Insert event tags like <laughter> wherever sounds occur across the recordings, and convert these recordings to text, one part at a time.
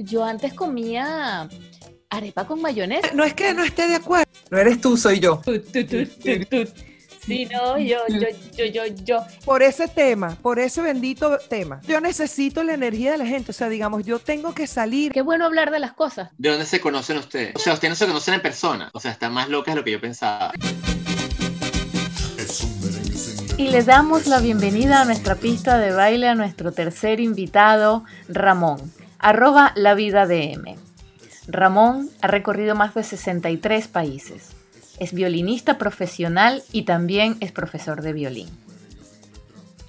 yo antes comía arepa con mayonesa. No es que no esté de acuerdo. No eres tú, soy yo. Sí, no, yo, yo, yo, yo, yo. Por ese tema, por ese bendito tema. Yo necesito la energía de la gente. O sea, digamos, yo tengo que salir. Qué bueno hablar de las cosas. ¿De dónde se conocen ustedes? O sea, ustedes no se conocen en persona. O sea, están más locas de lo que yo pensaba. Y les damos la bienvenida a nuestra pista de baile a nuestro tercer invitado, Ramón, arroba la vida DM. Ramón ha recorrido más de 63 países. Es violinista profesional y también es profesor de violín.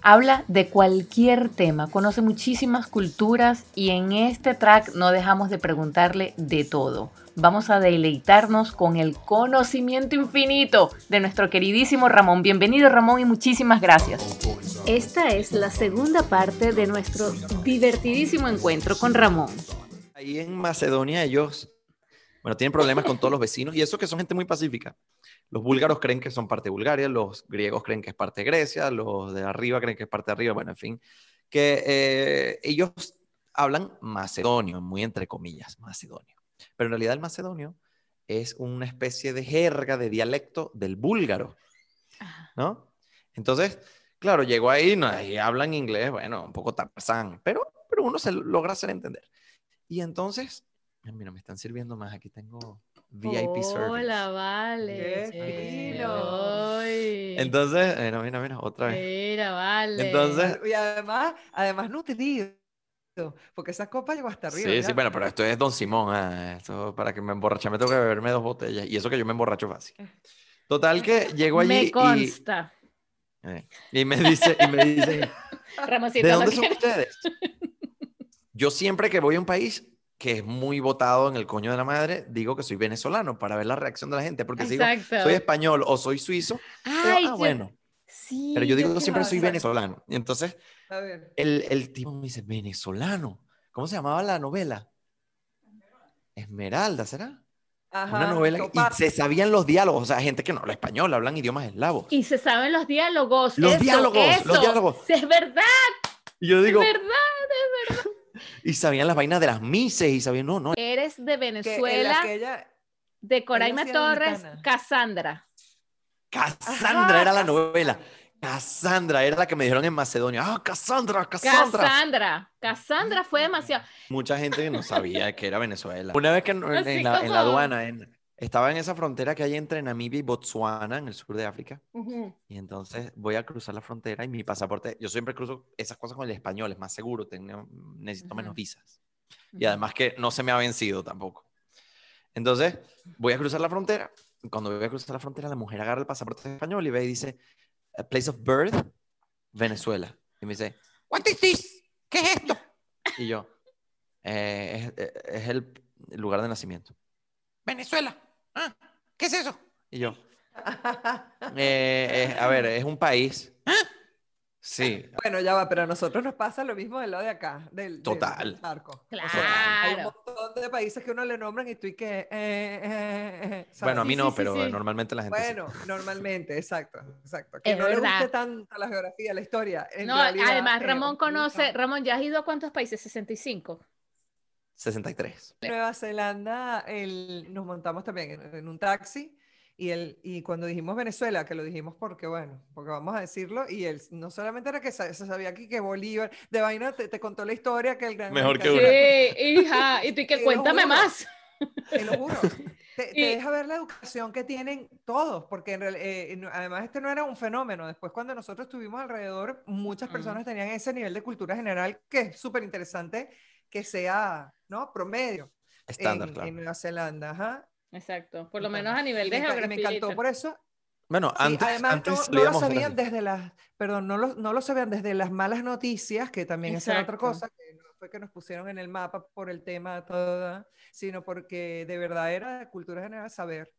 Habla de cualquier tema, conoce muchísimas culturas y en este track no dejamos de preguntarle de todo. Vamos a deleitarnos con el conocimiento infinito de nuestro queridísimo Ramón. Bienvenido Ramón y muchísimas gracias. Esta es la segunda parte de nuestro divertidísimo encuentro con Ramón. Ahí en Macedonia ellos, bueno, tienen problemas con todos los vecinos y eso que son gente muy pacífica. Los búlgaros creen que son parte de Bulgaria, los griegos creen que es parte de Grecia, los de arriba creen que es parte de arriba, bueno, en fin, que eh, ellos hablan macedonio, muy entre comillas, macedonio. Pero en realidad el macedonio es una especie de jerga, de dialecto del búlgaro, ¿no? Entonces, claro, llegó ahí, no, ahí hablan inglés, bueno, un poco tarzán, pero, pero uno se logra hacer entender. Y entonces, mira, me están sirviendo más, aquí tengo VIP service. Hola, vale. Entonces, mira, mira, mira, otra vez. Mira, vale. Entonces, Y además, además nutrido. Porque esa copa llegó hasta arriba. sí, ya. sí, bueno, pero esto es Don Simón, ah, esto para que me emborrache me tengo que beberme dos botellas y eso que yo me emborracho fácil. Total que llego allí Me y, consta. Eh, y me dice, y me dice, <laughs> Ramoncito, ¿de dónde son ustedes? Yo siempre que voy a un país que es muy votado en el coño de la madre, digo que soy venezolano para ver la reacción de la gente, porque si digo, soy español o soy suizo, digo, ah, yo- bueno, Sí, pero yo digo que siempre soy venezolano. Y entonces A ver. el, el tipo me dice, venezolano. ¿Cómo se llamaba la novela? Esmeralda, ¿será? Ajá, Una novela y se sabían los diálogos, o sea, gente que no habla español, hablan idiomas eslavos. Y se saben los diálogos. Los eso, diálogos, los diálogos. Es verdad, Y yo digo, es verdad. <laughs> y sabían las vainas de las mises y sabían, no, no. Eres de Venezuela, aquella- de Coraima Torres. Cassandra. Cassandra Ajá, era la Cassandra. novela. Cassandra era la que me dijeron en Macedonia. Ah, Cassandra, Cassandra. Cassandra. Cassandra fue demasiado. Mucha gente que no <laughs> sabía que era Venezuela. Una vez que en, la, en la como- aduana, en- estaba en esa frontera que hay entre Namibia y Botswana, en el sur de África. Y entonces voy a cruzar la frontera y mi pasaporte, yo siempre cruzo esas cosas con el español, es más seguro, tengo- necesito menos Ujú. visas. Y además que no se me ha vencido tampoco. Entonces voy a cruzar la frontera. Cuando voy a cruzar la frontera, la mujer agarra el pasaporte español y ve y dice, "A place of birth, Venezuela. Y me dice, what is this? ¿Qué es esto? Y yo, "Eh, es, es el lugar de nacimiento. Venezuela. "Ah, ¿Qué es eso? Y yo, "Eh, es- a ver, es un país. Sí, Bueno, ya va, pero a nosotros nos pasa lo mismo del lado de acá, del, Total. del charco. O Claro. sea, hay un montón de países que uno le nombran y tú y que... eh, eh, eh, bueno, a mí Sí, no, sí, pero sí. normalmente la gente sí. Bueno, normalmente, exacto, exacto. Que Es no le guste tanto la geografía, la historia. en No, realidad, además eh, Ramón conoce, no. Ramón, ¿ya has ido a cuántos países? 65. 63. Nueva Zelanda, el- nos montamos también en, en un taxi y, el, y cuando dijimos Venezuela, que lo dijimos porque, bueno, porque vamos a decirlo, y él no solamente era que se sabía aquí que Bolívar, de vaina te, te contó la historia que el gran... Mejor que una. Sí, hija, y tú y que <laughs> cuéntame más. Te lo juro. Te, te Y- deja ver la educación que tienen todos, porque en real- eh, no- además este no era un fenómeno. Después cuando nosotros estuvimos alrededor, muchas Mm. personas tenían ese nivel de cultura general que es súper interesante que sea, ¿no? Promedio Estándar, en, claro. en Nueva Zelanda. Ajá. Exacto, por lo menos a nivel de geografía. me encantó por eso. Bueno, Sí, antes, además antes no, no lo sabían Brasil. desde las, perdón, no lo, no lo sabían desde las malas noticias, que también era otra cosa, que no fue que nos pusieron en el mapa por el tema todo, sino porque de verdad era cultura general saber,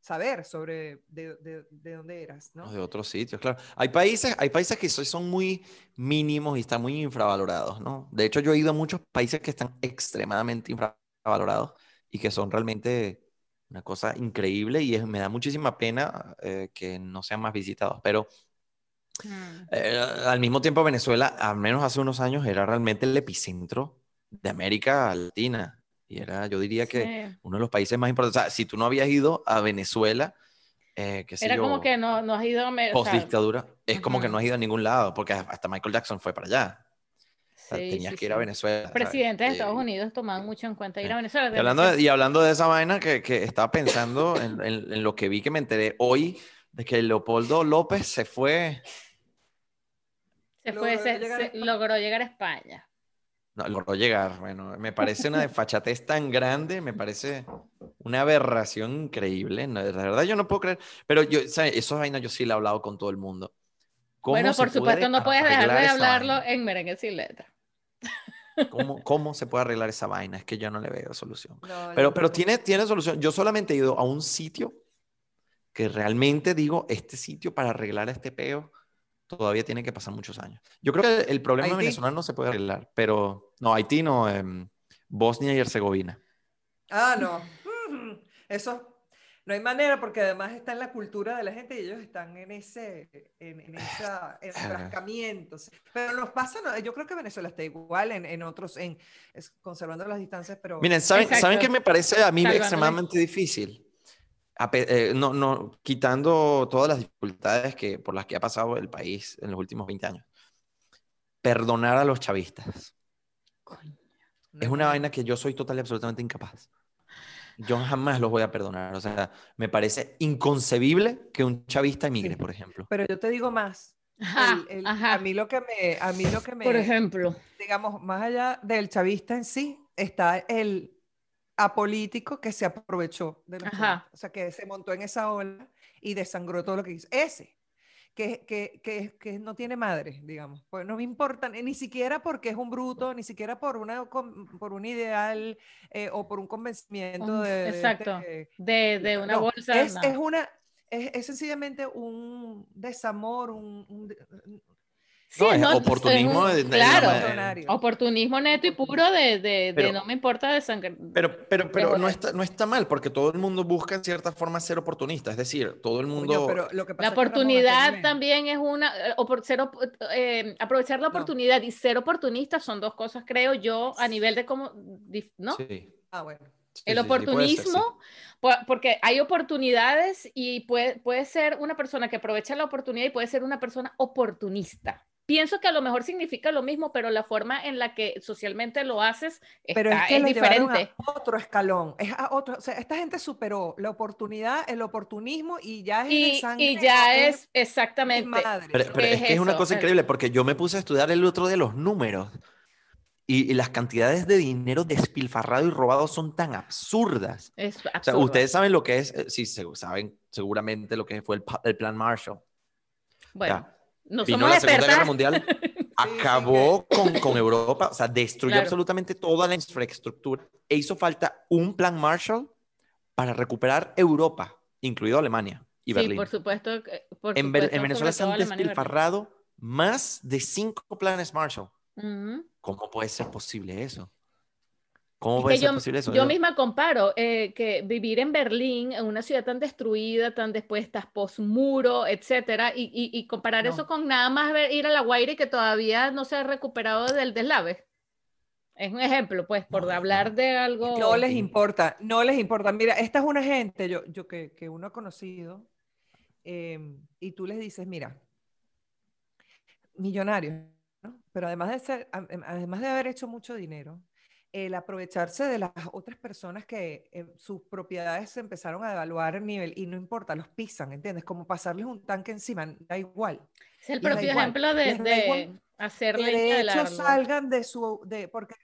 saber sobre de, de, de dónde eras, ¿no? De otros sitios, claro. Hay países, hay países que so- son muy mínimos y están muy infravalorados, ¿no? De hecho, yo he ido a muchos países que están extremadamente infravalorados y que son realmente una cosa increíble y es- me da muchísima pena eh, que no sean más visitados. Pero Mm. eh, al mismo tiempo, Venezuela, al menos hace unos años, era realmente el epicentro de América Latina. Y era, yo diría que uno de los países más importantes. O sea, si tú no habías ido a Venezuela, eh, sé Era yo, como que no, no has ido a... o post sea, dictadura, es como que no has ido a ningún lado, porque hasta Michael Jackson fue para allá. O sea, sí, tenías sí, que ir a. Venezuela. Los ¿sabes? presidentes de Eh, Estados Unidos tomaban mucho en cuenta ir a Venezuela. Y hablando, de, y hablando de esa vaina que, que estaba pensando en, en- en lo que vi que me enteré hoy, de que Leopoldo López se fue, se fue, logró se- llegar a se- logró llegar a España. no, logró llegar. Bueno, me parece una desfachatez tan grande, me parece una aberración increíble. no, de verdad yo no puedo creer. Pero yo, ¿sabes? Esas vainas yo sí le he hablado con todo el mundo. ¿Cómo Bueno, por supuesto, no puedes dejar de hablarlo vaina? en merengue sin letra. ¿Cómo, ¿Cómo se puede arreglar esa vaina? Es que yo no le veo solución. No, Pero, pero tiene, tiene solución. Yo solamente he ido a un sitio que realmente digo, este sitio para arreglar este peo todavía tiene que pasar muchos años. Yo creo que el problema Haití. venezolano no se puede arreglar, pero no, Haití no, em, Bosnia y Herzegovina. Ah, no. Eso no hay manera porque además está en la cultura de la gente y ellos están en ese en, en esa enfrascamiento. Pero nos pasa, no, yo creo que Venezuela está igual en, en otros, en es- conservando las distancias, pero Miren, ¿saben, Exacto. ¿saben qué me parece a mí Salvándole. extremadamente difícil? A eh, no, no, quitando todas las dificultades que, por las que ha pasado el país en los últimos 20 años. Perdonar a los chavistas. Coño. Es una vaina que yo soy total y absolutamente incapaz. Yo jamás los voy a perdonar. O sea, me parece inconcebible que un chavista emigre, Sí. por ejemplo. Pero yo te digo más. Ajá, el- el- ajá. A mí lo que me, a mí lo que me, Por ejemplo. digamos, más allá del chavista en sí, está el apolítico que se aprovechó de chavistas. O sea, que se montó en esa ola y desangró todo lo que hizo. Ese, que, que, que, que no tiene madre, digamos. Pues no me importa, ni siquiera porque es un bruto, ni siquiera por, una, por un ideal eh, o por un convencimiento de, exacto. este- De, de una no, bolsa. Es, no. es una, es, es sencillamente un desamor, un, Sí, No, es no, oportunismo es un- de- de- claro, oportunismo neto y puro de, de, de Pero- no me importa de sangre. Pero, pero, pero no, está, no está mal, porque todo el mundo busca en cierta forma ser oportunista. Es decir, todo el Coño, mundo... pero lo que pasa La es que Ramón, oportunidad también es una, eh, opor- ser eh, aprovechar la No. oportunidad y ser oportunista son dos cosas, creo yo, a nivel de cómo, ¿no? Sí, Ah, bueno. sí, El sí, sí, puede ser, sí. oportunismo, po- porque hay oportunidades y puede, puede ser una persona que aprovecha la oportunidad y puede ser una persona oportunista. Pienso que a lo mejor significa lo mismo, pero la forma en la que socialmente lo haces Pero está- es que es lo diferente. a otro escalón. Es a otro, o sea, esta gente superó la oportunidad, el oportunismo y ya es Y, sangre, y ya es de exactamente. madre. Pero, pero es, Es que es una eso, cosa es- increíble, porque yo me puse a estudiar el otro de los números. Y, y las cantidades de dinero despilfarrado y robado son tan absurdas. Es O sea, ustedes saben lo que es, eh, sí, saben seguramente lo que fue el, el plan Marshall. Bueno, Ya, no Vino somos la Segunda Guerra. Mundial, <laughs> acabó con, con Europa, o sea, destruyó Claro. absolutamente toda la infraestructura e hizo falta un plan Marshall para recuperar Europa, incluido Alemania y Sí, Berlín. por supuesto. por En, supuesto, en Venezuela se han despilfarrado más de cinco planes Marshall. Ujú. ¿Cómo puede ser posible eso? ¿Cómo puede ser yo, posible eso? yo misma comparo eh, que vivir en Berlín, en una ciudad tan destruida, tan despuesta, post-muro, etcétera, y, y- y comparar No. eso con nada más ver- ir a La Guaira y que todavía no se ha recuperado del deslave. Es un ejemplo, pues, por No, hablar de algo. No les importa, no les importa. Mira, esta es una gente yo, yo que, que uno ha conocido eh, y tú les dices, mira, millonarios, ¿no? Pero además de ser, además de haber hecho mucho dinero, el aprovecharse de las otras personas que eh, sus propiedades se empezaron a devaluar el nivel y no importa, los pisan, ¿entiendes? Como pasarles un tanque encima, da igual. es el propio igual, ejemplo de, de igual hacer que de hecho salgan de su, de, porque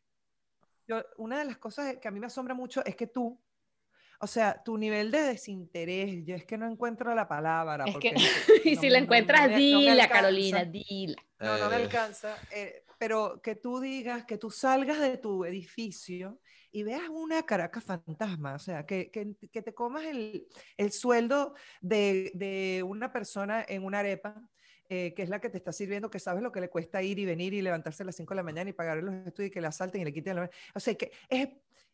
yo, una de las cosas que a mí me asombra mucho es que tú, o sea, tu nivel de desinterés, yo es que no encuentro la palabra. Es que, porque <laughs> y no si me- la no- encuentras, no no dila. Carolina, dila. No, no me Eh, alcanza. eh, pero que tú digas, que tú salgas de tu edificio y veas una Caracas fantasma, o sea, que, que, que te comas el, el sueldo de, de una persona en una arepa, eh, que es la que te está sirviendo, que sabes lo que le cuesta ir y venir y levantarse a las 5 de la mañana y pagar los estudios y que la asalten y le quiten la... O sea, que es,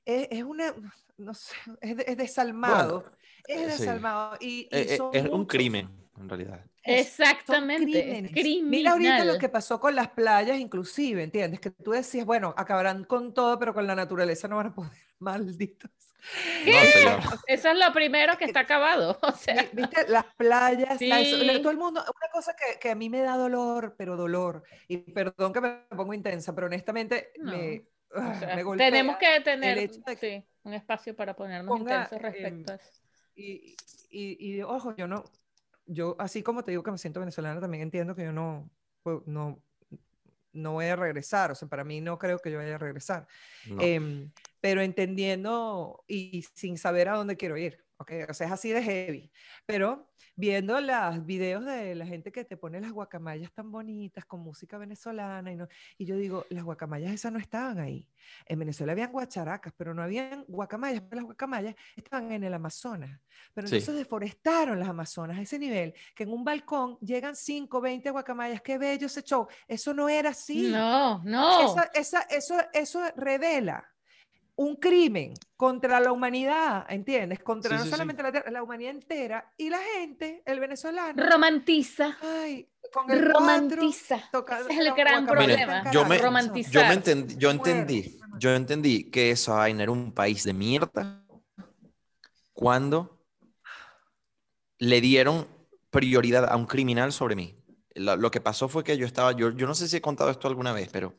es, es una, no sé, es, de- es desalmado, es sí. desalmado. Y, y son es un muchos. crimen. En realidad. Exactamente. crímenes. Criminal. Mira ahorita lo que pasó con las playas, inclusive, ¿entiendes? Que tú decías, bueno, acabarán con todo, pero con la naturaleza no van a poder. <laughs> Malditos. No. Eso es lo primero que está acabado. <laughs> O sea, Vi- ¿Viste? Las playas, todo el mundo, una cosa que, que a mí me da dolor, pero dolor, y perdón que me pongo intensa, pero honestamente No. me, o ah, sea, me golpea. tenemos que tener sí, un espacio para ponernos ponga, intensos respecto a eso. Y, y, y, ojo, yo no, yo así como te digo que me siento venezolana, también entiendo que yo no, pues, no, no voy a regresar, o sea, para mí no creo que yo vaya a regresar. No. Em, pero entendiendo y sin saber a dónde quiero ir. ¿Ok? O sea, es así de heavy. Pero viendo los videos de la gente que te pone las guacamayas tan bonitas con música venezolana y, no, y yo digo, las guacamayas esas no estaban ahí. En Venezuela habían guacharacas, pero no habían guacamayas. Las guacamayas estaban en el Amazonas. Pero Sí. entonces deforestaron las Amazonas a ese nivel que en un balcón llegan 5, 20 guacamayas. Qué bello ese show. Eso no era así. No, no. Esa- esa- eso, eso revela un crimen contra la humanidad, ¿entiendes? Contra Sí, no sí, sí. solamente la, tierra, la humanidad entera y la gente, el venezolano. Romantiza. Ay, con el Romantiza. cuatro, Ese es el la gran problema. tan yo me-. Yo me entendí, yo entendí, yo entendí que esa vaina era un país de mierda cuando le dieron prioridad a un criminal sobre mí. Lo, lo que pasó fue que yo estaba, yo, yo no sé si he contado esto alguna vez, pero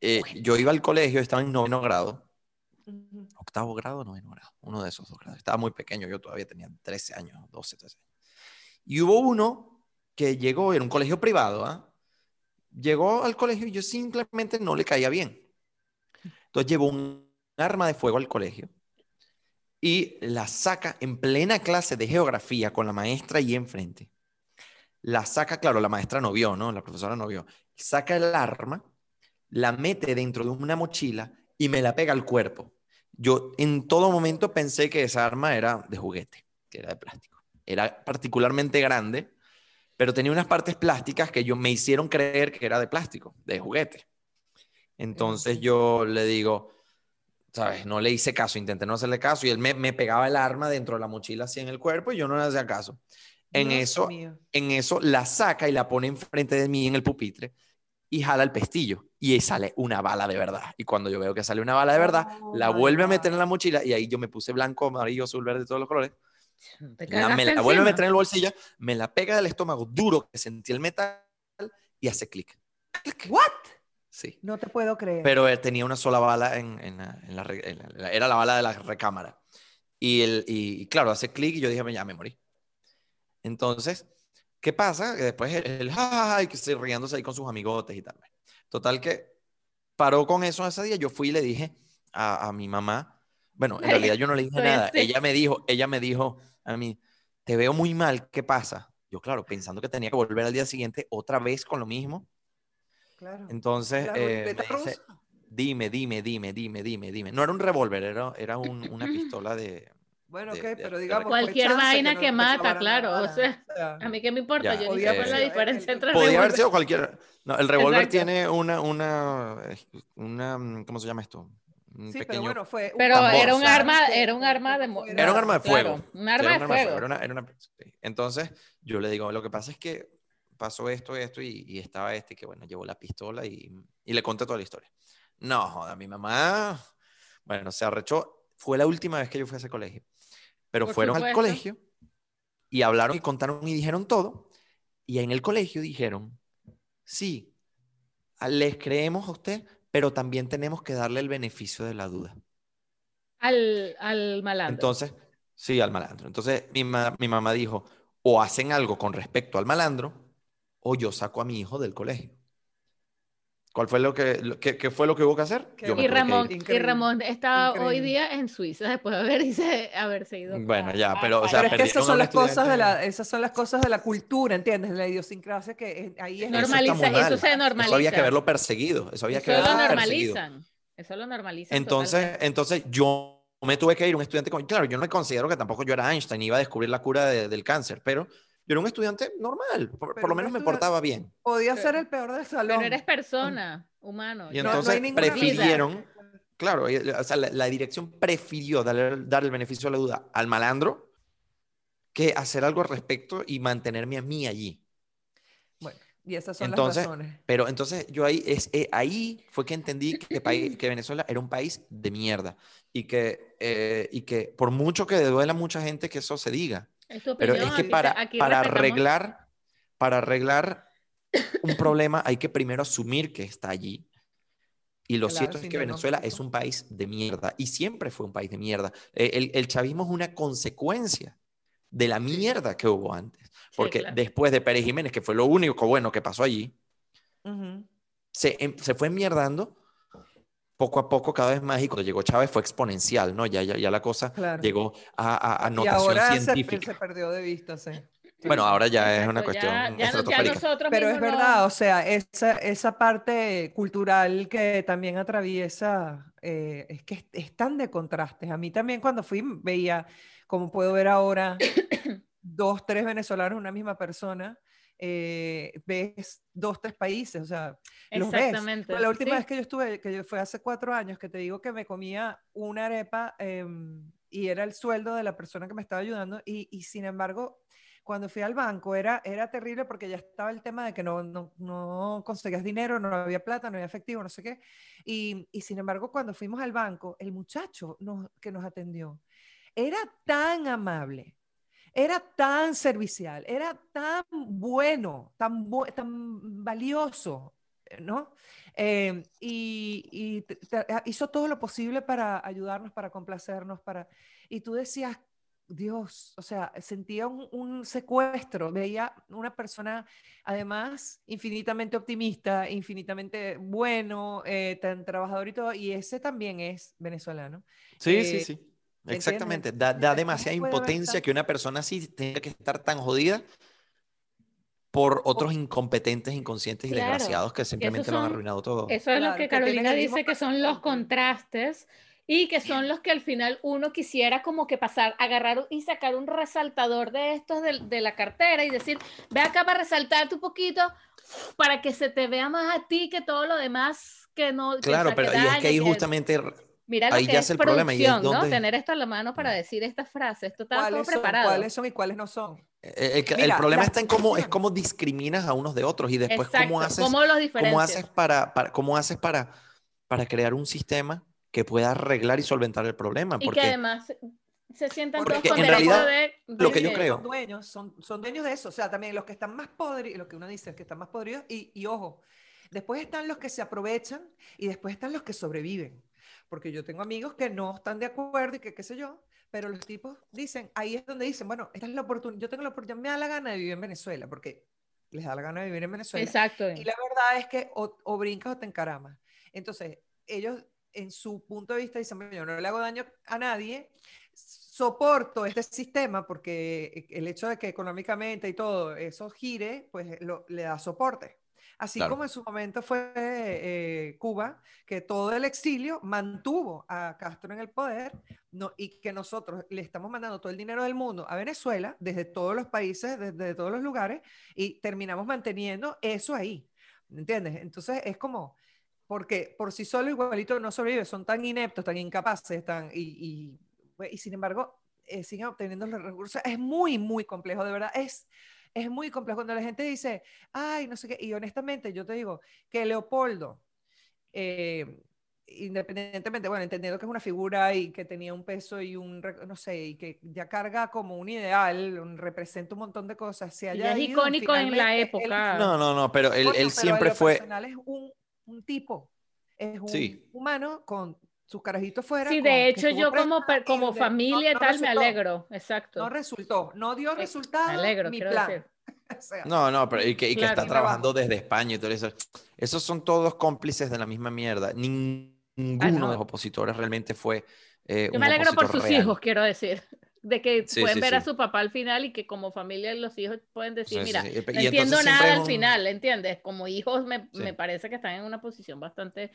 eh, yo iba al colegio, estaba en noveno grado. Octavo grado, noveno grado, uno de esos dos grados. Estaba muy pequeño, yo todavía tenía 13 años, 12, 13 años. Y hubo uno que llegó, era un colegio privado, ¿ah? Llegó al colegio y yo simplemente no le caía bien. Entonces llevó un arma de fuego al colegio y la saca en plena clase de geografía con la maestra ahí enfrente. La saca, claro, la maestra no vio, ¿no? La profesora no vio. Saca el arma, la mete dentro de una mochila y me la pega al cuerpo. Yo en todo momento pensé que esa arma era de juguete, que era de plástico. Era particularmente grande, pero tenía unas partes plásticas que yo me hicieron creer que era de plástico, de juguete. Entonces yo le digo, ¿sabes? No le hice caso, intenté no hacerle caso y él me, me pegaba el arma dentro de la mochila así en el cuerpo y yo no le hacía caso. En Dios eso, mío. en eso la saca y la pone enfrente de mí en el pupitre y jala el pestillo y ahí sale una bala de verdad. Y cuando yo veo que sale una bala de verdad, Oh la vuelve a meter en la mochila y ahí yo me puse blanco, amarillo, azul, verde, todos los colores. La- me la vuelve a meter en el bolsillo, me la pega del estómago duro que sentí el metal y hace clic. ¿What? Sí. No te puedo creer. Pero eh, tenía una sola bala en, en la, en la en la- era la bala de la recámara. Y, el, y, y claro, hace clic y yo dije, ya me morí. Entonces, ¿qué pasa? Que después el, el ja, ja, ja, y que se riéndose ahí con sus amigotes y tal. Total que paró con eso ese día. Yo fui y le dije a, a mi mamá, bueno, en realidad yo no le dije estoy <laughs> nada. así. Ella me dijo, ella me dijo a mí, te veo muy mal, ¿qué pasa? Yo, claro, pensando que tenía que volver al día siguiente otra vez con lo mismo. claro. Entonces, eh, me dice, dime, dime, dime, dime, dime, dime. No era un revólver, era, era un- una pistola de... Bueno, de- ok, de- pero de- digamos. Cualquier vaina no que te mata, claro, o sea, A mí qué me importa, Ya. yo ni es la diferencia el- entre Podía haber sido cualquier... No, el revólver tiene una, una, eh, una, ¿cómo se llama esto? Un Sí, pero pequeño... bueno, fue. un Pero tambor, era un arma, que- era un que- arma que de fuera- Era un arma de claro, fuego. un Sí, arma era de un fuego. Era una- era una- sí. Entonces, yo le digo, lo que pasa es que pasó esto, esto, y, y estaba este, que bueno, llevó la pistola y, y le conté toda la historia. No, joda, mi mamá, bueno, se arrechó. Fue la última vez que yo fui a ese colegio. Pero Por fueron al colegio y hablaron y contaron y dijeron todo. Y en el colegio dijeron, sí, les creemos a usted, pero también tenemos que darle el beneficio de la duda. Al, al malandro. Entonces, sí, al malandro. Entonces, mi, ma- mi mamá dijo, o hacen algo con respecto al malandro, o yo saco a mi hijo del colegio. ¿Cuál fue lo que, lo- qué, qué fue lo que hubo que hacer? Yo y que Ramón, y Ramón está hoy increíble. día en Suiza después de haberse, <laughs> haberse ido. Bueno, a- ya, pero, o sea, Pero es que esas son las cosas de la, esas son las cosas de la cultura, ¿entiendes? De la idiosincrasia que es- ahí es Eso Normaliza- eso mal. se normaliza. Eso había que haberlo perseguido. Eso había que Eso lo haberlo perseguido. normalizan. Eso lo normalizan. Entonces, totalmente. entonces yo me tuve que ir, un estudiante con... Claro, yo no me considero que tampoco yo era Einstein, iba a descubrir la cura de- del cáncer, pero yo era un estudiante normal, por, por lo menos me portaba bien. Podía ser el peor del salón. Pero eres persona, humano. Y ya. No- no entonces prefirieron, claro, y- o sea, la, la dirección prefirió darle, dar el beneficio de la duda al malandro que hacer algo al respecto y mantenerme a mí allí. Bueno, y esas son Entonces, las razones. Pero entonces yo ahí, es, eh, ahí fue que entendí que, país- que Venezuela era un país de mierda y que, eh, y que por mucho que duela a mucha gente que eso se diga, Es tu pero es que para, aquí para arreglar, para arreglar un problema hay que primero asumir que está allí. Y lo Claro, cierto es que Venezuela es un país de mierda y siempre fue un país de mierda. Eh, El, el chavismo es una consecuencia de la mierda que hubo antes. Porque claro. después de Pérez Jiménez, que fue lo único bueno que pasó allí, se, em- se fue enmierdando poco a poco, cada vez más. Y cuando llegó Chávez fue exponencial, ¿no? Ya, ya, ya la cosa Claro. llegó a, a, a Y notación ahora se, científica. se perdió de vista, sí. Bueno, ahora ya es una cuestión ya- ya no- ya estratosférica. nosotros Pero es no- verdad, o sea, esa, esa parte cultural que también atraviesa, eh, es que es, es tan de contrastes. A mí también cuando fui veía, como puedo ver ahora, <coughs> dos, tres venezolanos, una misma persona, eh, ves dos, tres países, o sea, los ves. Exactamente. La última sí. vez que yo estuve, que yo- fue hace cuatro años, que te digo que me comía una arepa em, y era el sueldo de la persona que me estaba ayudando y, y sin embargo, cuando fui al banco era, era terrible porque ya estaba el tema de que no, no, no conseguías dinero, no había plata, no había efectivo, no sé qué. Y, y sin embargo, cuando fuimos al banco, el muchacho nos- que nos atendió era tan amable, era tan servicial, era tan bueno, tan, bu- tan valioso, ¿no? Eh, y te- hizo todo lo posible para ayudarnos, para complacernos, para... Y tú decías, Dios, o sea, sentía un, un secuestro, veía una persona además infinitamente optimista, infinitamente bueno, eh, tan trabajador y todo, y ese también es venezolano. Sí, sí, Eh, sí. Exactamente. Da, da ¿Cómo demasiada impotencia que una persona así tenga que estar tan jodida por otros incompetentes, inconscientes y Claro, desgraciados que simplemente lo han son- arruinado todo. Eso es Claro, lo que que Carolina dice que son los contrastes y que son los que al final uno quisiera como que pasar, agarrar y sacar un resaltador de estos de, de la cartera y decir, ve acá para resaltarte un poquito para que se te vea más a ti que todo lo demás que no. que, Claro, sea, pero que y es que ahí que- justamente Mira lo ahí que ya es es el problema, y es producción, ¿no? donde- Tener esto a la mano para decir estas frases. Esto estaba todo ¿Cuáles son, preparado. cuáles son y cuáles no son? eh, el, el Mira, problema las está en cómo, es cómo discriminas a unos de otros y después Exacto. cómo haces, ¿Cómo los cómo haces para, para- cómo haces para, para crear un sistema que pueda arreglar y solventar el problema. y que Porque además se sientan Porque todos con en derecho realidad, de, lo que de- yo creo- Son dueños, son, son dueños de eso. O sea, también los que están más podridos, lo que uno dice, que están más podridos, y, y ojo, después están los que se aprovechan y después están los que sobreviven. Porque yo tengo amigos que no están de acuerdo y que qué sé yo, pero los tipos dicen, ahí es donde dicen, bueno, esta es la oportunidad, yo tengo la oportunidad, me da la gana de vivir en Venezuela, porque les da la gana de vivir en Venezuela. Exacto. Y la verdad es que o, o brincas o te encaramas. Entonces, ellos en su punto de vista dicen, "Bueno, yo no le hago daño a nadie, soporto este sistema porque el hecho de que económicamente y todo eso gire, pues lo- le da soporte. Así Claro. como en su momento fue eh, Cuba, que todo el exilio mantuvo a Castro en el poder no, y que nosotros le estamos mandando todo el dinero del mundo a Venezuela, desde todos los países, desde todos los lugares, y terminamos manteniendo eso ahí. ¿Entiendes? Entonces es como, porque por sí solo igualito no sobrevive, son tan ineptos, tan incapaces, tan, y, y, y sin embargo eh, siguen obteniendo los recursos. Es muy, muy complejo, de verdad. Es, es muy complejo cuando la gente dice, ay, no sé qué, y honestamente yo te digo que Leopoldo, eh, independientemente, bueno, entendiendo que es una figura y que tenía un peso y un, no sé, y que ya carga como un ideal, un- representa un montón de cosas, Y haya es ido, icónico en la él- época. no, no, no, pero él, él pero siempre lo fue, es un, un tipo, es un Sí. humano con sus carajitos fuera. Sí, de hecho yo como, como familia no- tal me alegro, exacto. No resultó, no dio Eh, resultado. me alegro, mi quiero plan. decir. <laughs> O sea, no, no, pero y que, y que Claro. está trabajando desde España y todo eso. Esos son todos cómplices de la misma mierda. Ninguno Ah, no. de los opositores realmente fue eh, Yo un me alegro por sus real. hijos, quiero decir, <laughs> de que Sí, pueden sí, ver a su papá al final y que como familia los hijos pueden decir, mira, sí. Y no entiendo nada al final, ¿entiendes? Como hijos me, Sí. me parece que están en una posición bastante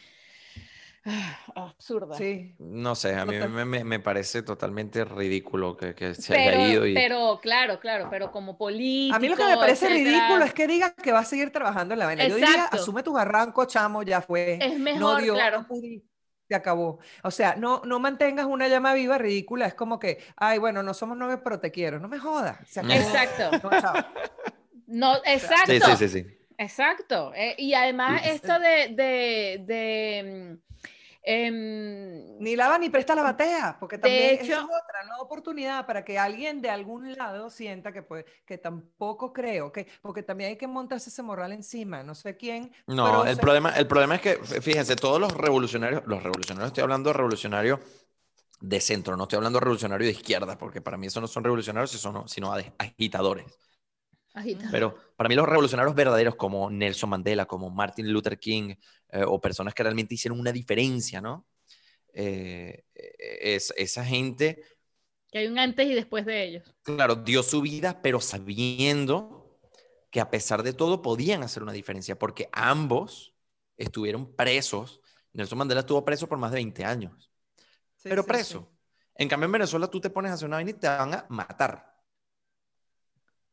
<sighs> absurda. sí. No sé, a mí me, me- me parece totalmente ridículo que, que se haya ido y... pero, claro, claro, pero como político. A mí lo que me parece etcétera, ridículo es que diga que va a seguir trabajando en la vaina. Yo diría, asume tu barranco, chamo, ya fue. Es no mejor, dio, claro. no pudi- se acabó. O sea, no, no mantengas una llama viva ridícula. Es como que, ay, bueno, no somos novios, pero te quiero. No me jodas. se acabó. Exacto. <laughs> No, chao. No, exacto. Sí, sí, sí, sí. Exacto. Eh, y además Sí. esto de, de, de, em, Ni lava ni presta la batea, porque también hecho- es otra nueva oportunidad para que alguien de algún lado sienta que puede, que tampoco creo, que, porque también hay que montarse ese moral encima, no sé quién. No, pero el se- problema, el problema es que, fíjense, todos los revolucionarios, los revolucionarios, estoy hablando de revolucionarios de centro, no estoy hablando de revolucionarios de izquierda, porque para mí eso no son revolucionarios, sino, sino ag- agitadores. Agita. Pero para mí los revolucionarios verdaderos como Nelson Mandela, como Martin Luther King, eh, o personas que realmente hicieron una diferencia, ¿no? Eh, es, esa gente, que hay un antes y después de ellos. claro, dio su vida, pero sabiendo que a pesar de todo podían hacer una diferencia, porque ambos estuvieron presos. Nelson Mandela estuvo preso por más de 20 años, sí, pero sí, preso. sí. En cambio, en Venezuela tú te pones a hacer una vaina y te van a matar.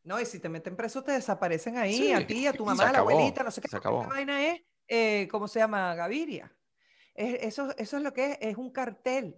No, y si te meten preso, te desaparecen ahí, Sí, a ti, a tu mamá, a la acabó, abuelita, no sé qué. se acabó. Esta vaina es, eh, ¿cómo se llama? Gaviria. Es- eso, eso es lo que es, es un cartel.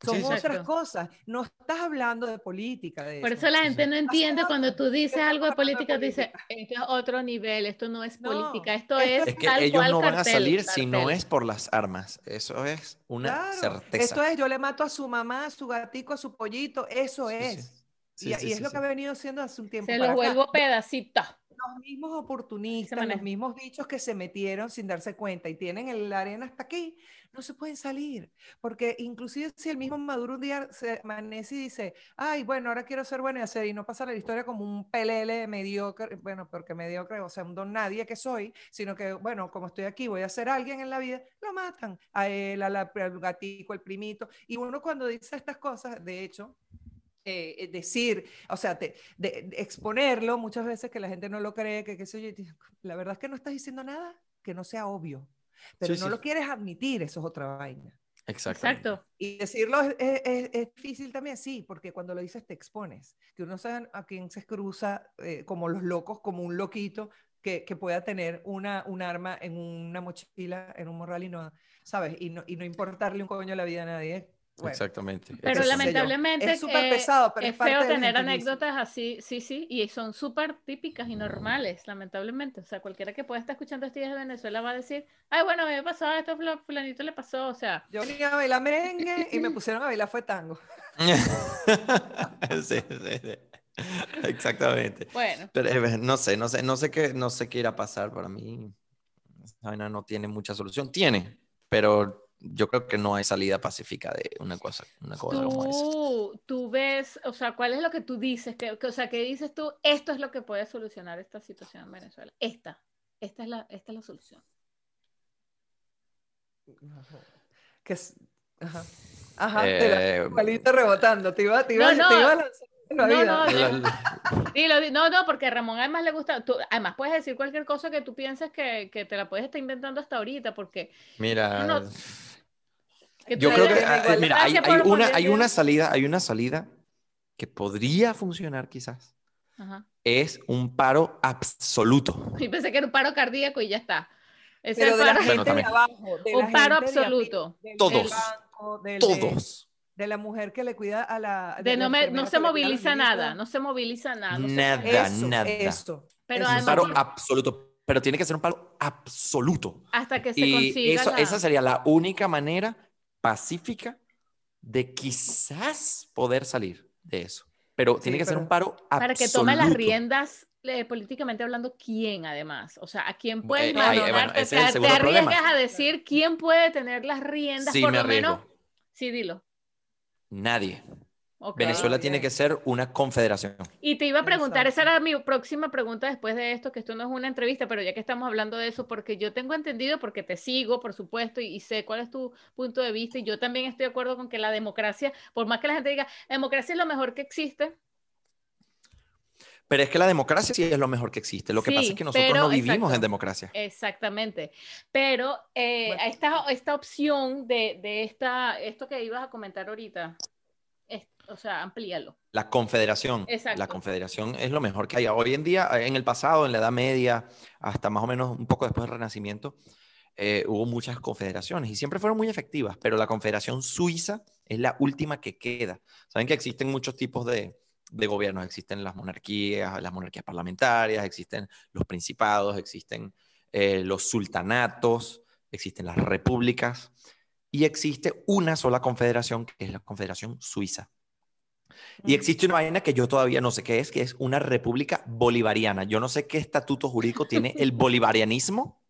Son Sí, otras Exacto. cosas. No estás hablando de política. De Por eso. eso la gente sí. no entiende cuando tú dices algo de política, te dice, política. esto es otro nivel, esto no es No, política, esto esto es Es que tal ellos cual no van a cartel, salir si no cartel". es por las armas. Eso es una Claro, certeza. Esto es, yo le mato a su mamá, a su gatico, a su pollito, eso Sí, sí. es. Sí, y sí, y es sí, lo sí. que ha venido siendo hace un tiempo. Se los vuelvo pedacitos. Los mismos oportunistas, los mismos bichos que se metieron sin darse cuenta y tienen el- la arena hasta aquí, no se pueden salir. Porque inclusive si el mismo Maduro un día se amanece y dice, ay, bueno, ahora quiero ser bueno y hacer, y no pasar la historia como un pelele mediocre, bueno, porque mediocre, o sea, un don nadie que soy, sino que, bueno, como estoy aquí, voy a ser alguien en la vida, lo matan a él, a la- al gatico, al primito. Y uno cuando dice estas cosas, de hecho, eh, eh, decir, o sea, te- de, de exponerlo muchas veces que la gente no lo cree, que qué sé yo, la verdad es que no estás diciendo nada que no sea obvio, pero Sí, no sí. lo quieres admitir, eso es otra vaina. Exactamente. Exacto. Y decirlo es, es- es- es difícil también, sí, porque cuando lo dices te expones, que uno sabe a quién se cruza eh, como los locos, como un loquito que, que pueda tener una, un arma en una mochila, en un morral y no, ¿sabes? Y no, y no importarle un coño la vida a nadie. Bueno, Exactamente. Pero yo. lamentablemente Es súper eh, pesado, pero es es feo tener anécdotas así, sí, sí, y son súper típicas y normales, lamentablemente. O sea, cualquiera que pueda estar escuchando este día de Venezuela va a decir, ay, bueno, me pasó esto, fula- fulanito le pasó, o sea, Yo venía a bailar merengue y me pusieron a bailar fue tango. <laughs> sí, sí, sí. Exactamente. bueno, Pero eh, no sé, no sé, no sé qué, no sé qué irá a pasar para mí. Esa vaina no tiene mucha solución. Tiene, pero yo creo que no hay salida pacífica de una cosa, una cosa como esa. tú, tú ves, o sea, ¿cuál es lo que tú dices? Que, que- o sea, ¿qué dices tú? Esto es lo que puede solucionar esta situación en Venezuela. Esta, esta es la, esta es la solución. Que es- Ajá. Ajá, te la- Eh, igualito rebotando, te iba, te iba, No, te no. iba a lanzar en la No, vida. no, Dilo, di- no, no, porque a Ramón además le gusta, tú- además puedes decir cualquier cosa que tú pienses que, que te la puedes estar inventando hasta ahorita, porque mira, No, yo creo que, ah, igual, mira, hay, hay una, hay a- una salida, hay una salida que podría funcionar quizás. Ajá. Es un paro absoluto. <laughs> Y pensé que era un paro cardíaco y ya está. Ese Pero es de la paro- gente Bueno, de abajo. de la un paro de absoluto. del- del Todos. banco, del- de- Todos. De, la mujer que le cuida a la. De la no, me- no se moviliza nada, no se moviliza nada. no Nada. Eso, nada. eso. Pero eso un además paro por- absoluto. Pero tiene que ser un paro absoluto. hasta que se Y consiga eso, la- esa sería la única manera pacífica de quizás poder salir de eso. Pero Sí, tiene que ser un paro absoluto. para que tome las riendas eh, políticamente hablando, ¿quién además? O sea, ¿a quién puedes Eh, eh, bueno, te, arriesgas problema. a decir quién puede tener las riendas, Sí, por me lo menos. Sí, dilo. Nadie. Venezuela tiene que ser una confederación. Y te iba a preguntar, esa era mi próxima pregunta después de esto, que esto no es una entrevista, pero ya que estamos hablando de eso, porque yo tengo entendido, porque te sigo, por supuesto, y, y sé cuál es tu punto de vista, y yo también estoy de acuerdo con que la democracia, por más que la gente diga, la democracia es lo mejor que existe, Pero es que la democracia sí es lo mejor que existe. Lo que pasa es que nosotros pero- no vivimos exacto. en democracia. exactamente, pero eh, Bueno. esta, esta opción de, de esta, esto que ibas a comentar ahorita, o sea, amplíalo. La confederación. Exacto. La confederación es lo mejor que hay. Hoy en día, en el pasado, en la Edad Media, hasta más o menos un poco después del Renacimiento, eh, hubo muchas confederaciones y siempre fueron muy efectivas, pero la Confederación Suiza es la última que queda. Saben que existen muchos tipos de, de gobiernos, existen las monarquías, las monarquías parlamentarias, existen los principados, existen eh, los sultanatos, existen las repúblicas y existe una sola confederación que es la Confederación Suiza. Y existe una vaina que yo todavía no sé qué es, que es una república bolivariana. Yo no sé qué estatuto jurídico tiene el bolivarianismo.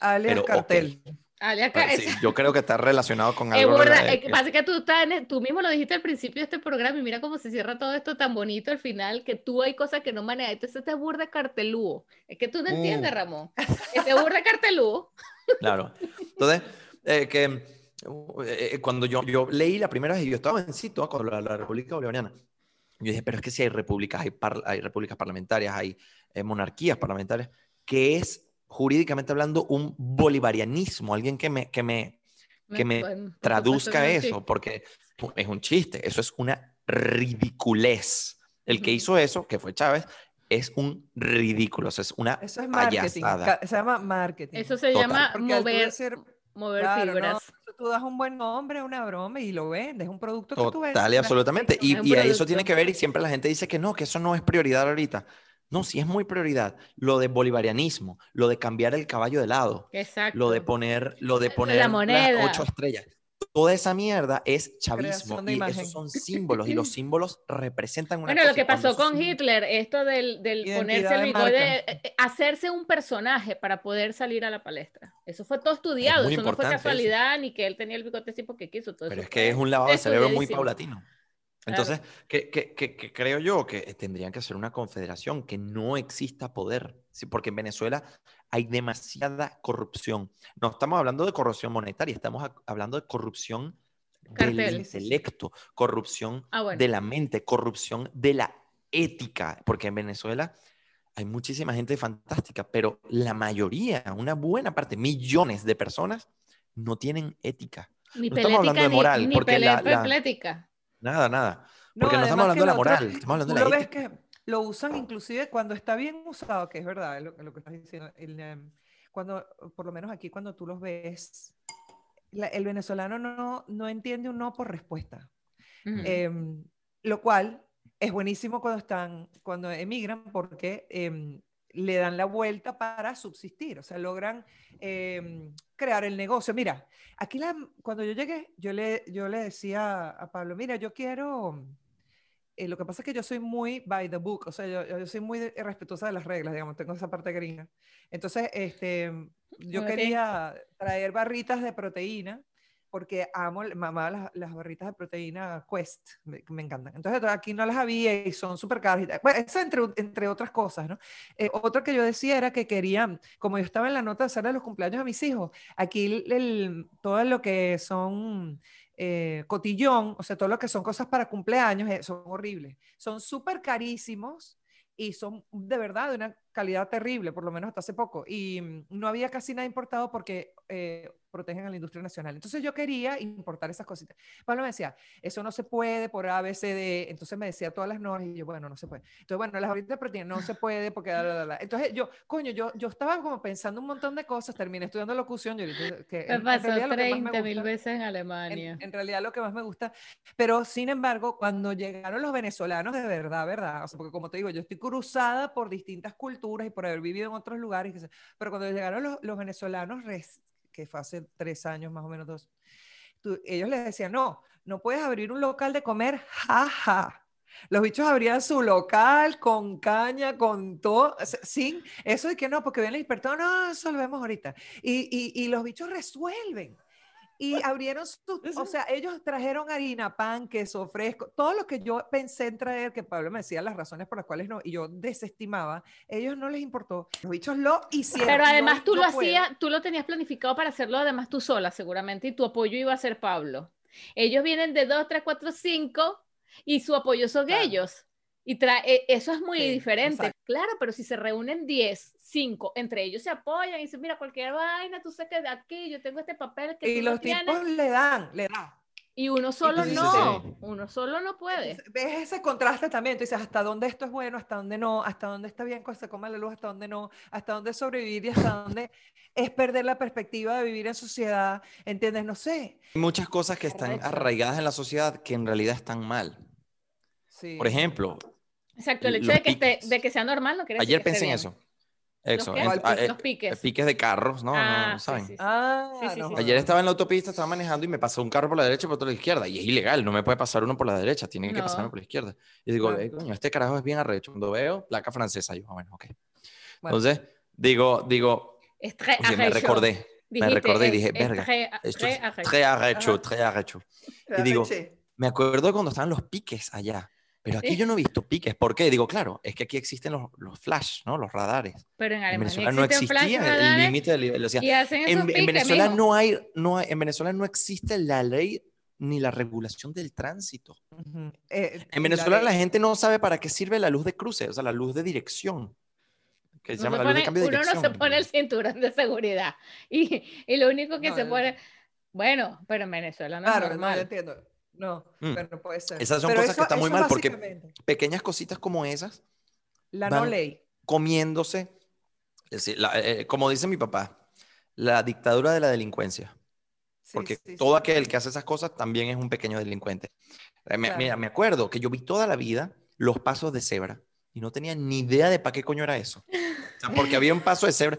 Alias cartel. Alias ca- Pero sí, yo creo que está relacionado con es algo. es que pasa que tú, estás en- tú mismo lo dijiste al principio de este programa y mira cómo se cierra todo esto tan bonito al final, que tú hay cosas que no manejas. Entonces este es burda cartelúo. Es que tú no entiendes, Mm. Ramón. Este es burda cartelúo. Claro. Entonces, eh, que cuando yo, yo leí la primera vez, y yo estaba en sitio con la, la República Bolivariana. Yo dije, pero es que si hay repúblicas, hay, par- hay repúblicas parlamentarias, hay eh, monarquías parlamentarias, que es jurídicamente hablando un bolivarianismo, alguien que me, que me que me supuesto traduzca eso, porque es un chiste, eso es una ridiculez. El que hizo eso, que fue Chávez, es un ridículo, eso es una Eso es marketing. payasada. Se llama marketing. Eso se Total. llama mover, decir, mover claro, no, fibras. Tú das un buen nombre a una broma y lo vendes, es un producto que tú vendes. Total y absolutamente. Y, y a eso tiene que ver y siempre la gente dice que no, que eso no es prioridad ahorita. No, sí es muy prioridad. Lo de bolivarianismo, lo de cambiar el caballo de lado, Exacto. lo de poner, lo de La poner las moneda. ocho estrellas. Toda esa mierda es chavismo y imagen. esos son <laughs> símbolos y los símbolos representan una Bueno, cosa lo que pasó con Hitler, esto del, ponerse el de bigote, eh, eh, hacerse un personaje para poder salir a la palestra. Eso fue todo estudiado, eso no fue eso. casualidad, ni que él tenía el bigote así porque quiso. Todo Pero eso es que es un lavado de cerebro muy paulatino. Entonces, que, que- que- que creo yo que tendrían que ser una confederación, que no exista poder, ¿sí? porque en Venezuela hay demasiada corrupción. No estamos hablando de corrupción monetaria, estamos hablando de corrupción del Cartel. intelecto, corrupción Ah, bueno. de la mente, corrupción de la ética, porque en Venezuela hay muchísima gente fantástica, pero la mayoría, una buena parte, millones de personas no tienen ética. Ni no estamos hablando de ni- moral, ni porque la- la-. Nada, nada. No, Porque no, estamos además hablando de la otro moral, es- estamos hablando de la ética. que lo usan inclusive cuando está bien usado, que es verdad, lo, lo que estás diciendo. el, em, cuando, por lo menos aquí, cuando tú los ves, la- el venezolano no, no entiende un no por respuesta. Em, lo cual es buenísimo cuando están, cuando emigran, porque em, le dan la vuelta para subsistir, o sea, logran crear el negocio. Mira, aquí la- cuando yo llegué, yo le, yo le decía a Pablo, mira, yo quiero, eh, lo que pasa es que yo soy muy by the book, o sea, yo, yo soy muy de- respetuosa de las reglas, digamos, tengo esa parte gringa. Entonces, este, yo Ok. quería traer barritas de proteína porque amo, mamá, las, las barritas de proteína Quest, me, me encantan. Entonces aquí no las había y son súper caras. Bueno, eso entre, entre otras cosas, ¿no? Eh, otro que yo decía era que quería, como yo estaba en la nota de hacerle los cumpleaños a mis hijos, aquí el- el- todo lo que son eh, cotillón, o sea, todo lo que son cosas para cumpleaños, eh, son horribles. Son súper carísimos y son de verdad de una calidad terrible, por lo menos hasta hace poco. Y mm, no había casi nada importado porque eh, protegen a la industria nacional. Entonces yo quería importar esas cositas. Pablo me decía, eso no se puede por ABCD. Entonces me decía todas las normas y yo, bueno, no se puede. Entonces, bueno, las barritas de proteína no se puede porque... la, la, la. Entonces yo, coño, yo, yo estaba como pensando un montón de cosas, terminé estudiando locución. Yo, ahorita que Me en- en pasó realidad lo que más me 30 mil veces en en, Alemania. en realidad lo que más me gusta. Pero sin embargo, cuando llegaron los venezolanos de verdad, ¿verdad? O sea, porque como te digo, yo estoy cruzada por distintas culturas y por haber vivido en otros lugares. Pero cuando llegaron los, los venezolanos, res- que fue hace tres años más o menos dos, tú- ellos les decían, no, no puedes abrir un local de comer, jaja. Los bichos abrían su local con caña, con todo, sin eso de que no, porque viene el inspector, no, eso lo vemos ahorita. Y, y, y los bichos resuelven. Y abrieron su, o sea, ellos trajeron harina, pan, queso fresco, todo lo que yo pensé en traer, que Pablo me decía las razones por las cuales no, y yo desestimaba, ellos no les importó. Los bichos lo hicieron. Pero además yo- tú yo lo puedo. hacías, tú lo tenías planificado para hacerlo además tú sola, seguramente, y tu apoyo iba a ser Pablo. Ellos vienen de 2, 3, 4, 5 y su apoyo son Claro. ellos. Y tra- e- eso es muy Sí, diferente. exacto. Claro, pero si se reúnen 10, 5, entre ellos se apoyan y dicen, mira, cualquier vaina, tú sé que de aquí yo tengo este papel que Y tú no los tipos tienes. le dan, le dan. Y uno solo dices, no, sí. uno solo no puede. Entonces, ves ese contraste también, tú dices, hasta dónde esto es bueno, hasta dónde no, hasta dónde está bien se coma la luz, hasta dónde no, hasta dónde sobrevivir y hasta dónde es perder la perspectiva de vivir en sociedad, ¿entiendes? No sé. Hay muchas cosas que están arraigadas en la sociedad que en realidad están mal. Sí. Por ejemplo, Exacto, el hecho de que, esté- piques. de que sea normal no quiere decir ayer que esté pensé en bien. eso. ¿Los Eso, qué? en- ah, eh, Los piques. piques de carros, ¿no? Ah, no saben. sí, sí. Ah, Sí, sí, no. Ayer estaba en la autopista, estaba manejando y me pasó un carro por la derecha y por la izquierda. Y es ilegal, no me puede pasar uno por la derecha, tiene que No. pasarme por la izquierda. Y digo. "Eh, coño, este carajo es bien arrecho. Cuando veo placa francesa, yo, ah, bueno, ok. Bueno. Entonces, digo, digo, Es oye, me recordé, me Dijiste, recordé y es- dije, es verga, très- esto es arrecho. arrecho, y digo. Me acuerdo cuando estaban los piques allá. Pero aquí yo no he visto piques. ¿Por qué? Digo, claro, es que aquí existen los, los flash, ¿no? Los radares. Pero en En Alemania Venezuela no existía el límite de sea, y hacen esos en, en piques, Venezuela mijo. no hay, no hay- en Venezuela no existe la ley ni la regulación del tránsito. Ujú. Eh, En Venezuela la, ley- gente no sabe para qué sirve la luz de cruce, o sea, la luz de dirección. Que se llama la luz de cambio de uno dirección. no se pone el cinturón de seguridad. Y, y lo único que No, se no. pone, bueno, pero en Venezuela no Claro, es no, yo normal. entiendo. No, Mm. pero no puede ser. Esas son Pero cosas que están muy eso mal porque- Pequeñas cositas como esas La no ley. comiéndose, es decir, la- eh, como dice mi papá, la dictadura de la delincuencia. Sí, Porque sí, todo sí. aquel que hace esas cosas también es un pequeño delincuente. Eh, Claro. Mira, me acuerdo que yo vi toda la vida los pasos de cebra y no tenía ni idea de para qué coño era eso. O sea, porque había un paso de cebra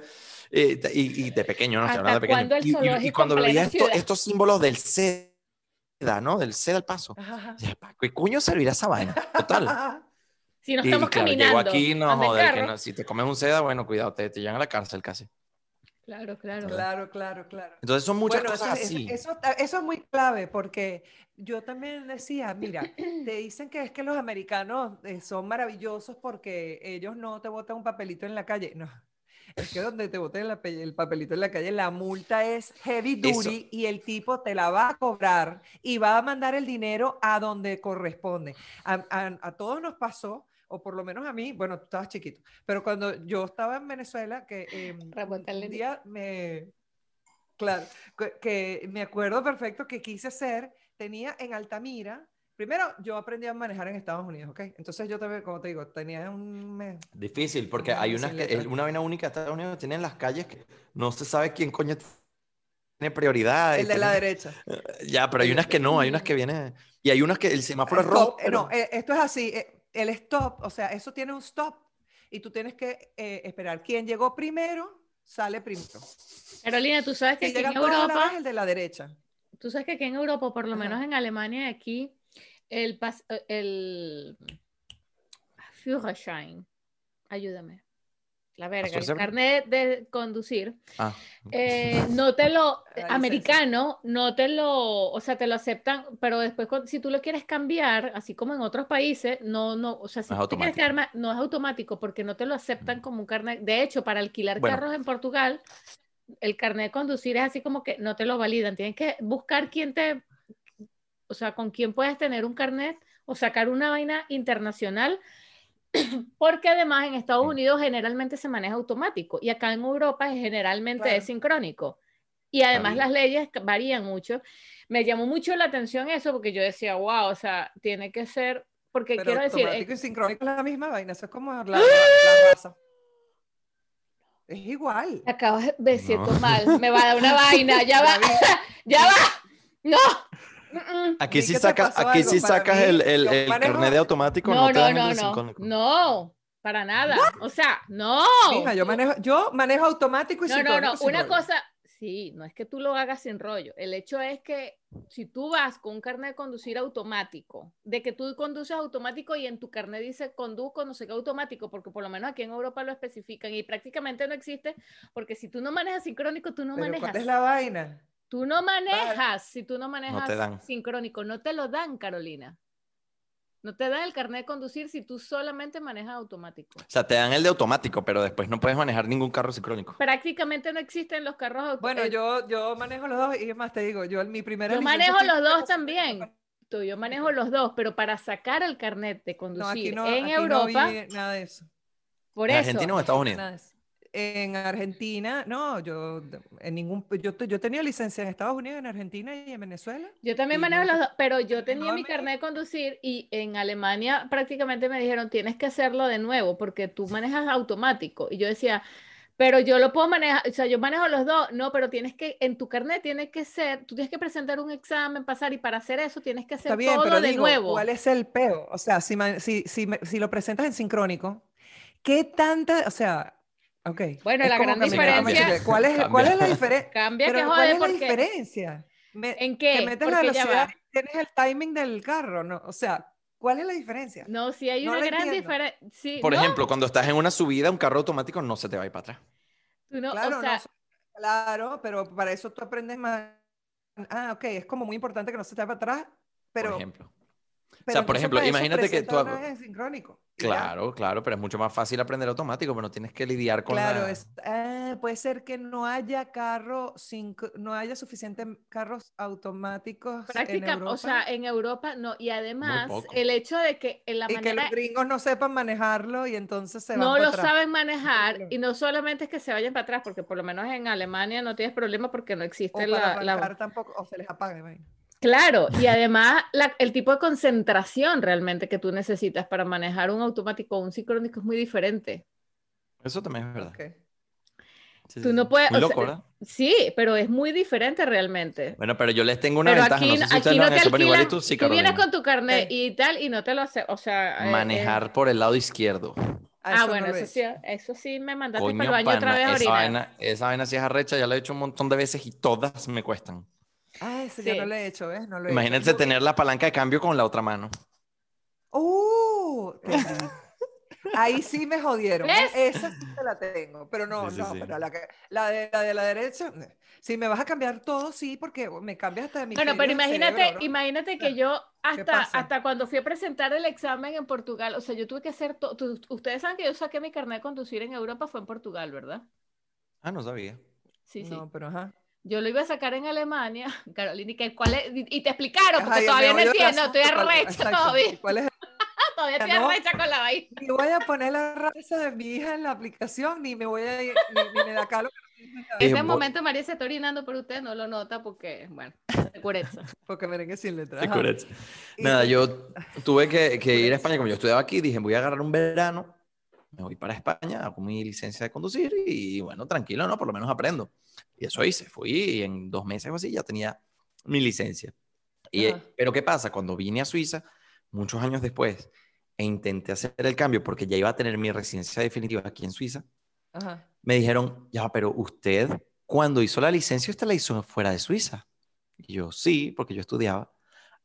eh, y, y de pequeño, ¿no? Estoy ¿Hasta hablando de pequeño. Y- y- Y, zoológico cuando veía esto- estos símbolos del seda, ¿no? Del seda al paso. Ajá, ajá. decía, ¿Para qué coño servirá esa vaina? Total. <laughs> Si no Y, estamos claro, caminando. llegó aquí, no, joder, que no, si te comes un seda, bueno, cuidado, te, te llevan a la cárcel casi. Claro, claro. Claro, claro, claro. Entonces son muchas Bueno, cosas eso, así. Eso, eso- eso es muy clave porque yo también decía, mira, te dicen que es que los americanos eh, son maravillosos porque ellos no te botan un papelito en la calle. No, es que donde te boten la el papelito en la calle, la multa es heavy Eso- duty y el tipo te la va a cobrar y va a mandar el dinero a donde corresponde. A, a- a todos nos pasó. O por lo menos a mí, bueno, tú estabas chiquito, pero cuando yo estaba en Venezuela, que Ramón un- día me, Claro, que, que me acuerdo perfecto que quise hacer, tenía en Altamira, primero yo aprendí a manejar en Estados Unidos, ¿ok? Entonces yo también, como te digo, tenía un... me- Difícil, porque Una hay unas que, es una vaina única de Estados Unidos, tienen las calles que no se sabe quién coño tiene prioridad. el de la derecha. <laughs> Ya, pero hay unas que no, hay unas que vienen, y hay unas que el semáforo es Stop, rojo. eh, no, pero- eh, esto es así, eh, el stop, o sea, eso tiene un stop y tú tienes que eh, esperar. Quien llegó primero, sale primero. Carolina, tú sabes que Si aquí en Europa, vez, el de la derecha. tú sabes que aquí en Europa, por lo Ajá. menos en Alemania y aquí, el, pas- eh, el Führerschein, ayúdame, la verga, ¿Paso de el carnet de conducir, Ah, eh, no te lo, <laughs> americano, no te lo, o sea, te lo aceptan, pero después si tú lo quieres cambiar, así como en otros países, no, no, o sea, si No es tú quieres quedar no es automático porque no te lo aceptan como un carnet. De hecho, para alquilar Bueno. carros en Portugal, el carnet de conducir es así como que no te lo validan. Tienes que buscar quién te, o sea, con quién puedes tener un carnet o sacar una vaina internacional. <clears throat> Porque además en Estados. Unidos generalmente se maneja automático y acá en Europa es generalmente es sincrónico. Y además las leyes varían mucho. Me llamó mucho la atención eso porque yo decía, wow, o sea, tiene que ser, porque Pero quiero decir, eh, automático y sincrónico es la misma vaina, eso es como la, la- la raza. Es igual. acabas de siento No. mal, me va a dar una <laughs> vaina, ya va, ya <laughs> va, no. Aquí sí sacas, aquí sí sacas el, el, el carnet de automático, no, No, te no, no, no, no, para nada. O sea, no. Mija, yo manejo, yo manejo automático y No, no, no, sincrónico sin una rollo. cosa, sí, no es que tú lo hagas sin rollo. El hecho es que si tú vas con un carnet de conducir automático, de que tú conduces automático y en tu carnet dice conduzco no sé qué automático, porque por lo menos aquí en Europa lo especifican y prácticamente no existe, porque si tú no manejas sincrónico, tú no Pero manejas. ¿cuál es la vaina? Tú no manejas, si tú no manejas dan. sincrónico, no te lo dan, Carolina. No te dan el carnet de conducir si tú solamente manejas automático. O sea, te dan el de automático, pero después no puedes manejar ningún carro sincrónico. Prácticamente no existen los carros auto- Bueno, eh, yo, yo manejo los dos y es más te digo, yo en mi primera Yo manejo los dos también. tú, Yo manejo los dos, pero para sacar el carnet de No, conducir aquí no, en aquí no Europa, vi nada de eso. por ¿En eso, Argentina o Estados Unidos? En Argentina, no, yo en ningún, yo, yo tenía licencia en Estados Unidos, en Argentina y en Venezuela. Yo también manejo nunca- los dos, pero yo tenía mi me- carnet de conducir y en Alemania prácticamente me dijeron, tienes que hacerlo de nuevo porque tú manejas automático. Y yo decía, pero yo lo puedo manejar, o sea, yo manejo los dos, no, pero tienes que, en tu carnet tiene que ser, tú tienes que presentar un examen, pasar y para hacer eso tienes que hacer Está bien, todo pero de digo, nuevo. ¿cuál es el peo? O sea, si, si, si, si lo presentas en sincrónico, ¿qué tanta, o sea, ok. Bueno, es la gran que me diferencia- ¿Cuál es, cuál es la diferencia? Cambia que Pero jode ¿cuál es la porque diferencia? Me- ¿En que qué? metes la velocidad va. y tienes el timing del carro, ¿no? O sea, ¿cuál es la diferencia? No, sí hay No una gran diferencia. Sí, Por no, ejemplo, cuando estás en una subida, un carro automático no se te va a ir para atrás. no, Claro, sea, claro, pero para eso tú aprendes más. Ah, ok, es como muy importante que no se te vaya para atrás, pero... por ejemplo. Pero por entonces ejemplo, imagínate que tú en sincrónico. y ya. Claro, claro, pero es mucho más fácil aprender automático, pero no tienes que lidiar con Claro, la... es, ah, puede ser que no haya carro, sincro- no haya suficientes carros automáticos en práctica, Europa o sea, en Europa no, y además el hecho de que en la y que manera los gringos no sepan manejarlo y entonces se van no para lo atrás. saben manejar <laughs> y no solamente es que se vayan para atrás, porque por lo menos en Alemania no tienes problema porque no O existe para la, la- arrancar tampoco, o se les apaga. imagino. Claro, y además la- el tipo de concentración realmente que tú necesitas para manejar un automático o un sincrónico es muy diferente. Eso también es verdad. Sí, Tú no puedes- Muy o sea, loco, ¿verdad? Sí, pero es muy diferente realmente. Bueno, pero yo les tengo una Pero ventaja, aquí, no sé si aquí ustedes no lo te pero igual y alquilan, tú sí, tú vienes con tu carnet y tal y no te lo hace, o sea, eh, eh, Manejar por el lado izquierdo. Ah, eso no bueno, eso sí, eso sí me mandaste Coño, para el baño otra pana, vez a esa orinar. vaina, esa vaina sí es arrecha, ya la he hecho un montón de veces y todas me cuestan. Ah, ese yo Sí. no lo he hecho, ¿ves? No lo he Imagínense hecho. tener la palanca de cambio con la otra mano. ¡Uh! <laughs> Ahí sí me jodieron. ¿Ves? Esa sí te la tengo, pero no, Sí, sí, no, sí. pero la, que- la, de, la de la derecha, si me vas a cambiar todo, sí, porque me cambias hasta de mi Bueno, pero imagínate, imagínate que yo hasta, hasta cuando fui a presentar el examen en Portugal, o sea, yo tuve que hacer todo. Ustedes saben que yo saqué mi carnet de conducir en Europa, fue en Portugal, ¿verdad? Ah, no sabía. Sí, sí. No, pero ajá. Yo lo iba a sacar en Alemania, <laughs> Carolina, y, que, ¿cuál es? y te explicaron, porque Ajá, todavía no entiendo, estoy asunto, ¿cuál- arrecha todavía, ¿Cuál es? <laughs> todavía estoy no. arrecha con la vaina. Ni voy a poner la raza de mi hija en la aplicación, ni me voy a ir, ni, ni me da calo. En este momento María se está orinando, pero usted no lo nota porque, bueno, de cureza. <laughs> Porque merengue sin letra. Nada, yo tuve que, que ir a. España, como yo estudiaba aquí, dije, voy a agarrar un verano, me voy para España, hago mi licencia de conducir y bueno, tranquilo, ¿no? Por lo menos aprendo. Y eso hice, fui y en dos meses o así ya tenía mi licencia. Y, Ajá. pero ¿qué pasa? Cuando vine a Suiza, muchos años después, e intenté hacer el cambio porque ya iba a tener mi residencia definitiva aquí en Suiza, Ajá. me dijeron, ya, pero usted, cuando hizo la licencia, usted la hizo fuera de Suiza. Y yo, sí, porque yo estudiaba.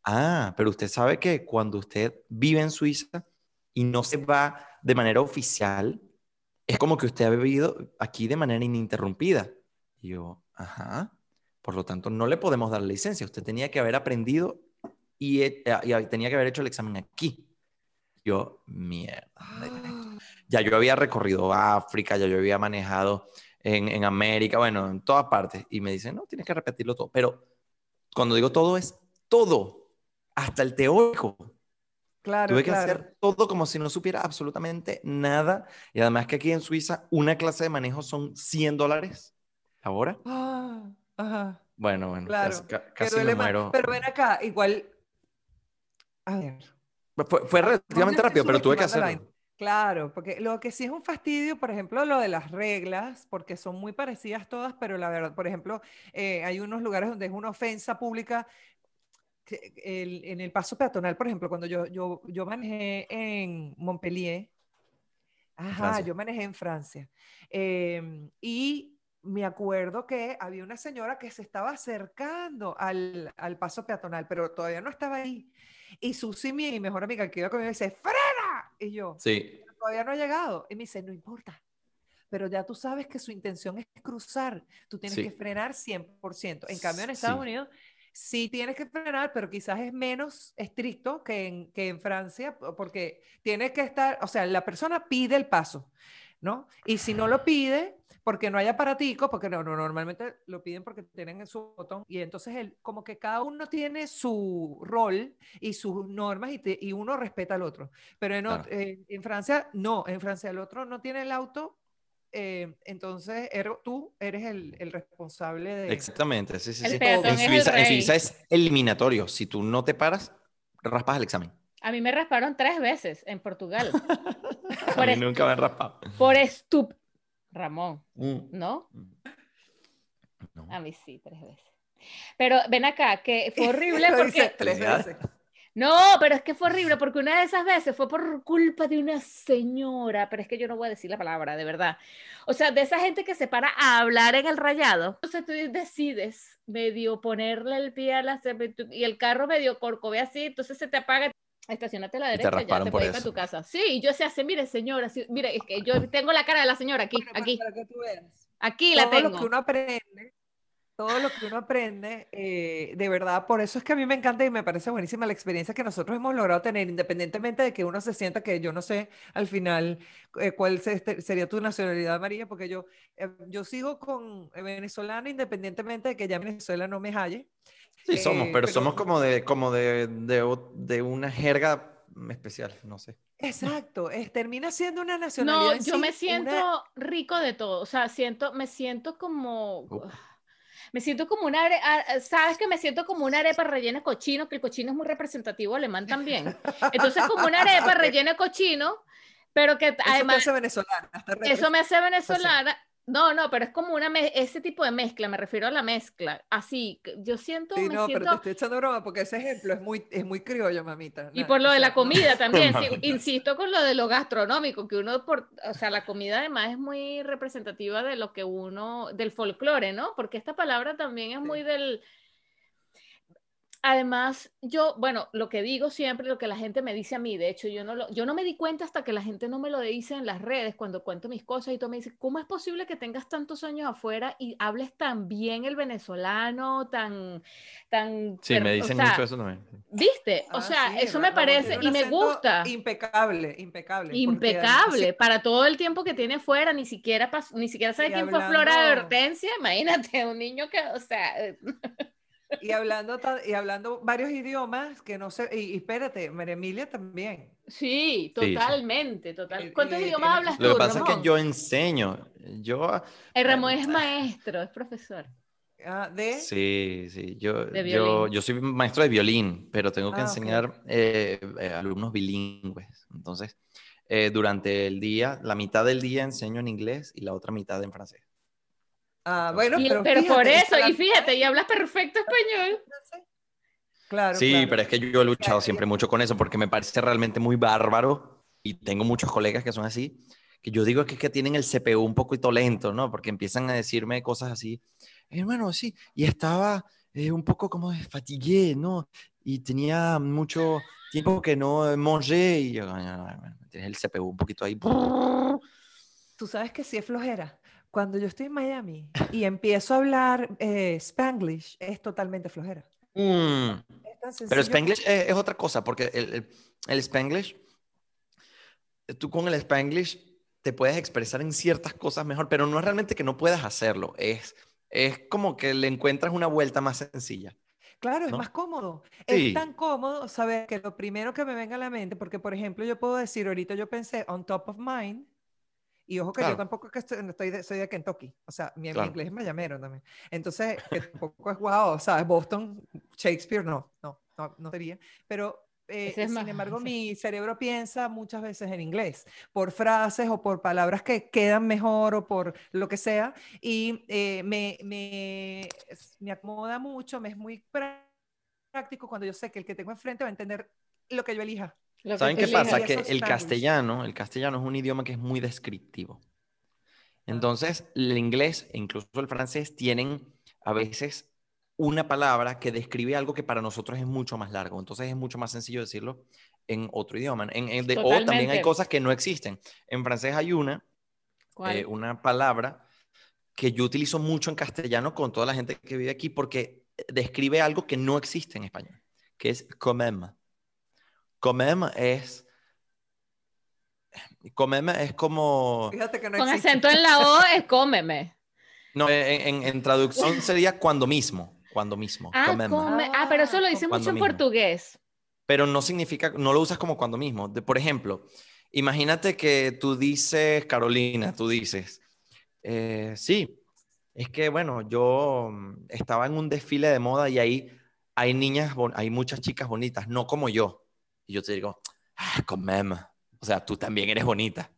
Ah, pero usted sabe que cuando usted vive en Suiza y no se va de manera oficial, es como que usted ha vivido aquí de manera ininterrumpida. Y yo, ajá. Por lo tanto, no le podemos dar la licencia. Usted tenía que haber aprendido y, eh, y tenía que haber hecho el examen aquí. Yo, mierda. ¿dónde está esto? ya yo había recorrido África, ya yo había manejado en, en América, bueno, en todas partes. Y me dicen, no, tienes que repetirlo todo. Pero cuando digo todo es todo, hasta el teórico. Claro, Tuve que hacer todo como si no supiera absolutamente nada. Y además que aquí en Suiza una clase de manejo son 100 dólares la hora. Ah, ajá. Bueno, bueno, Claro, casi, ca- casi me muero. Pero ven acá, igual. A ver. Fue, fue relativamente ¿dónde rápido, pero tuve que hacerlo. Claro, porque lo que sí es un fastidio, por ejemplo, lo de las reglas, porque son muy parecidas todas, pero la verdad, por ejemplo, eh, hay unos lugares donde es una ofensa pública. que el- en el paso peatonal, por ejemplo, cuando yo, yo, yo manejé en Montpellier, ajá, Francia. yo manejé en Francia, em, y me acuerdo que había una señora que se estaba acercando al, al paso peatonal, pero todavía no estaba ahí. Y Susi, mi mejor amiga que iba conmigo, dice, ¡frena! Y yo, Sí, todavía no ha llegado. Y me dice, no importa. Pero ya tú sabes que su intención es cruzar. Tú tienes Sí. que frenar 100%. En cambio, en Estados Sí. Unidos sí tienes que frenar, pero quizás es menos estricto que en, que en Francia, po- porque tienes que estar, o sea, la persona pide el paso, ¿no? Y si no lo pide, porque no hay aparatico, porque no, no, normalmente lo piden porque tienen su botón, y entonces el, como que cada uno tiene su rol y sus normas y, te- y uno respeta al otro. Pero en, eh, en Francia, no, en Francia el otro no tiene el auto eh, entonces er- tú eres el, el responsable de... Exactamente, sí, sí, El sí. peatón En es el en. Suiza es eliminatorio. Si tú no te paras, raspas el examen. A mí me rasparon tres veces en Portugal. <laughs> A Por, mí est- nunca me han raspado. por estup... Ramón, Mm. ¿no? No. A mí sí, tres veces. Pero ven acá, que fue horrible <laughs> porque... tres veces. No, pero es que fue horrible porque una de esas veces fue por culpa de una señora, pero es que yo no voy a decir la palabra, de verdad. O sea, de esa gente que se para a hablar en el rayado. Entonces tú decides medio ponerle el pie a la y el carro medio corcovea así, entonces se te apaga. Estacionate a la Y te derecha, ya rasparon te por puedes ir a eso. tu casa. Sí, y yo se hace, mire señora, sí, mire, es que yo tengo la cara de la señora aquí, para- aquí, para que tú veas. aquí la todo lo tengo. que uno aprende, todo lo que uno aprende, eh, de verdad, por eso es que a mí me encanta y me parece buenísima la experiencia que nosotros hemos logrado tener, independientemente de que uno se sienta que yo no sé al final eh, cuál se- este- sería tu nacionalidad, María, porque yo, eh, yo sigo con venezolana independientemente de que ya Venezuela no me halle. Sí, somos, Eh, pero, pero- somos como de, como de, de, de una jerga especial, no sé. Exacto, es, termina siendo una nacionalidad. No, en yo sí, me una- siento rico de todo, o sea, siento, me siento como, Uf. me siento como una, are- a- sabes que me siento como una arepa rellena de cochino, que el cochino es muy representativo alemán también. Entonces como una arepa <laughs> rellena de cochino, pero que Eso te además hace venezolana. eso me hace venezolana. No, no, pero es como una ese tipo de mezcla, me refiero a la mezcla. Así, que yo siento, Sí, me no, pero te estoy echando broma porque ese ejemplo es muy, es muy criollo, mamita. Y por lo de la comida también, sí, <laughs> insisto con lo de lo gastronómico, que uno, por, o sea, la comida además es muy representativa de lo que uno, del folclore, ¿no? Porque esta palabra también es muy del... Además, yo, bueno, lo que digo siempre, lo que la gente me dice a mí, de hecho, yo no, lo, yo no me di cuenta hasta que la gente no me lo dice en las redes, cuando cuento mis cosas y todo me dice, ¿cómo es posible que tengas tantos años afuera y hables tan bien el venezolano, tan... tan Sí, me o dicen sea, mucho eso también. ¿Viste? O sea, sí, eso me parece y me gusta. Impecable, impecable. Impecable para todo el tiempo que tiene fuera, ni siquiera pas- ni siquiera sabe Y quién fue Flora de Hortensia, <laughs> imagínate, un niño que, o sea, <laughs> Y hablando, y hablando varios idiomas que no sé. Y, y espérate, María Emilia también. sí, sí. totalmente, total. Eh, ¿Cuántos eh, idiomas eh, hablas tú, Lo que pasa es Ramón? que yo enseño. Yo. El Ramón es maestro, es profesor. Ah, de. Sí, sí. Yo, De yo, yo soy maestro de violín, pero tengo que Ah, enseñar eh, eh, alumnos bilingües. Entonces, eh, durante el día, la mitad del día enseño en inglés y la otra mitad en francés. Ah, bueno, Y- pero, pero por fíjate, eso, esa y fíjate, y hablas perfecto español. <laughs> Claro. Sí, claro. pero es que yo he luchado Claro, siempre mucho con eso porque me parece realmente muy bárbaro y tengo muchos colegas que son así, que yo digo que es que tienen el CPU un poquito lento, ¿no? Porque empiezan a decirme cosas así, hermano, sí, y estaba eh, un poco como fatigué, ¿no? Y tenía mucho tiempo que no mangé y yo, "Coño, no, bueno, tienes el CPU un poquito ahí. Tú sabes que sí es flojera. Cuando yo estoy en Miami y empiezo a hablar eh, Spanglish, es totalmente flojera. Mm. Es Pero Spanglish es, es otra cosa, porque el, el, el Spanglish, tú con el Spanglish te puedes expresar en ciertas cosas mejor, pero no es realmente que no puedas hacerlo, es, es como que le encuentras una vuelta más sencilla. Claro, es ¿no? más cómodo. Sí. Es tan cómodo saber que lo primero que me venga a la mente, porque por ejemplo yo puedo decir, ahorita yo pensé on top of mind, y ojo que Claro. yo tampoco es que estoy, estoy de, soy de Kentucky, o sea, mi, mi Claro. inglés es mayamero también. Entonces, que tampoco es guau, ¿sabes? Boston, Shakespeare, no, no, no, no sería. Pero, eh, sin más- embargo, <laughs> mi cerebro piensa muchas veces en inglés, por frases o por palabras que quedan mejor o por lo que sea, y eh, me, me, me acomoda mucho, me es muy prá- práctico cuando yo sé que el que tengo enfrente va a entender lo que yo elija. Lo ¿Saben qué pasa? Que el castellano, el castellano es un idioma que es muy descriptivo. Ah. Entonces, el inglés e incluso el francés tienen a veces una palabra que describe algo que para nosotros es mucho más largo. Entonces es mucho más sencillo decirlo en otro idioma. En- en- de- o también hay cosas que no existen. En francés hay una, eh, una palabra que yo utilizo mucho en castellano con toda la gente que vive aquí porque describe algo que no existe en español, que es comem. Comem es... Comem es como... Fíjate que no Con existe. acento en la O es cómeme. No, en, en- en traducción sería cuando mismo. Cuando mismo. Ah, come- ah, pero eso lo dice Cuando mucho en mismo. portugués. Pero no significa, no lo usas como cuando mismo. De- por ejemplo, imagínate que tú dices, Carolina, tú dices, Eh, sí, es que bueno, yo mm, estaba en un desfile de moda y ahí hay niñas, hay muchas chicas bonitas, no como yo. Y yo te digo, ah, comem. O sea, tú también eres bonita,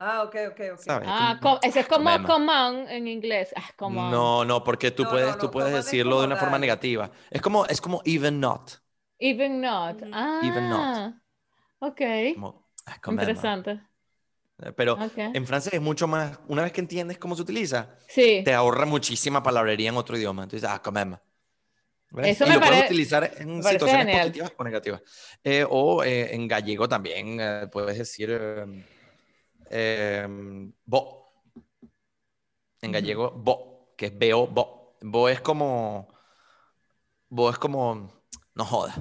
Ah, ok, ok, ok. ¿sabes? Ah, ese es como Comem. come on en inglés. Ah, come on. No, no, porque tú No, puedes, no, tú no, puedes coman es decirlo como de una forma negativa. Es como, es como even not. Even not. Ah, Even not. ok. Como, ah. Interesante. Pero Ok. en francés es mucho más, una vez que entiendes cómo se utiliza, Sí. te ahorra muchísima palabrería en otro idioma. Entonces, ah, comem. ¿Ves? Eso y me lo puedes utilizar en situaciones genial. positivas o negativas. Eh, o eh, en gallego también eh, puedes decir eh, eh, bo. En gallego, bo, que es veo, bo. Bo es como. Bo es como. No joda.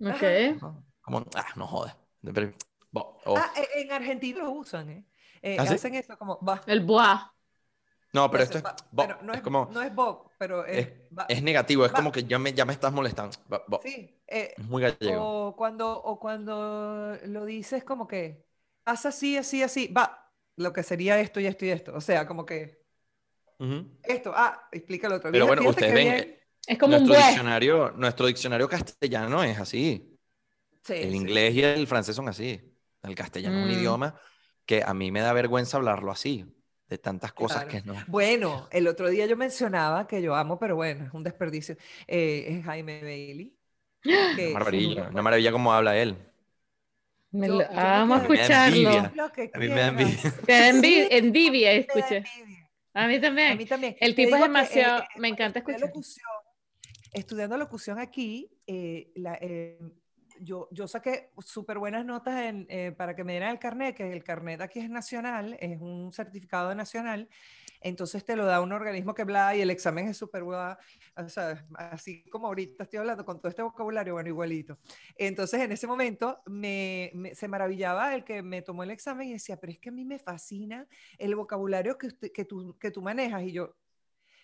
Ok. Como, ah, no joda. Pero, bo, Ah, e- en Argentina lo usan, ¿eh? Eh, ¿Ah, sí? Hacen eso como va. El bois. No, pero esto es. no es es, como. no es Bob, pero es, es- negativo, es va. como que ya me, ya me estás molestando. Sí, eh, Es muy gallego. o cuando, o cuando lo dices como que haz así, así, así, va, lo que sería esto y esto y esto. O sea, como que esto, ah, explica lo otro. Pero bueno, ustedes ven, bien. Es como un nuestro buey. diccionario, nuestro diccionario castellano es así. Sí, El sí. inglés y el francés son así. El castellano es un Mm. idioma que a mí me da vergüenza hablarlo así, de tantas cosas Claro. que no. Bueno, el otro día yo mencionaba que yo amo, pero bueno, es un desperdicio, eh, es Jaime Bailey. <gasps> que Una maravilla, seguro- una maravilla como habla él. Me lo- yo a Me da escucharlo. envidia. Lo que A mí me da envidia. Te da <laughs> envidia, me da escuché. envidia. A mí A también. mí también. El tipo es que, demasiado- eh, me encanta escuchar. locución, estudiando locución aquí, eh, la- eh, yo, saqué súper buenas notas en, eh, para que me dieran el carnet, que el carnet aquí es nacional, es un certificado nacional, entonces te lo da un organismo que bla y el examen es súper bla, o sea, así como ahorita estoy hablando con todo este vocabulario, bueno, igualito. Entonces en ese momento me, me- se maravillaba el que me tomó el examen y decía, pero es que a mí me fascina el vocabulario que, usted- que, tú, que tú manejas y yo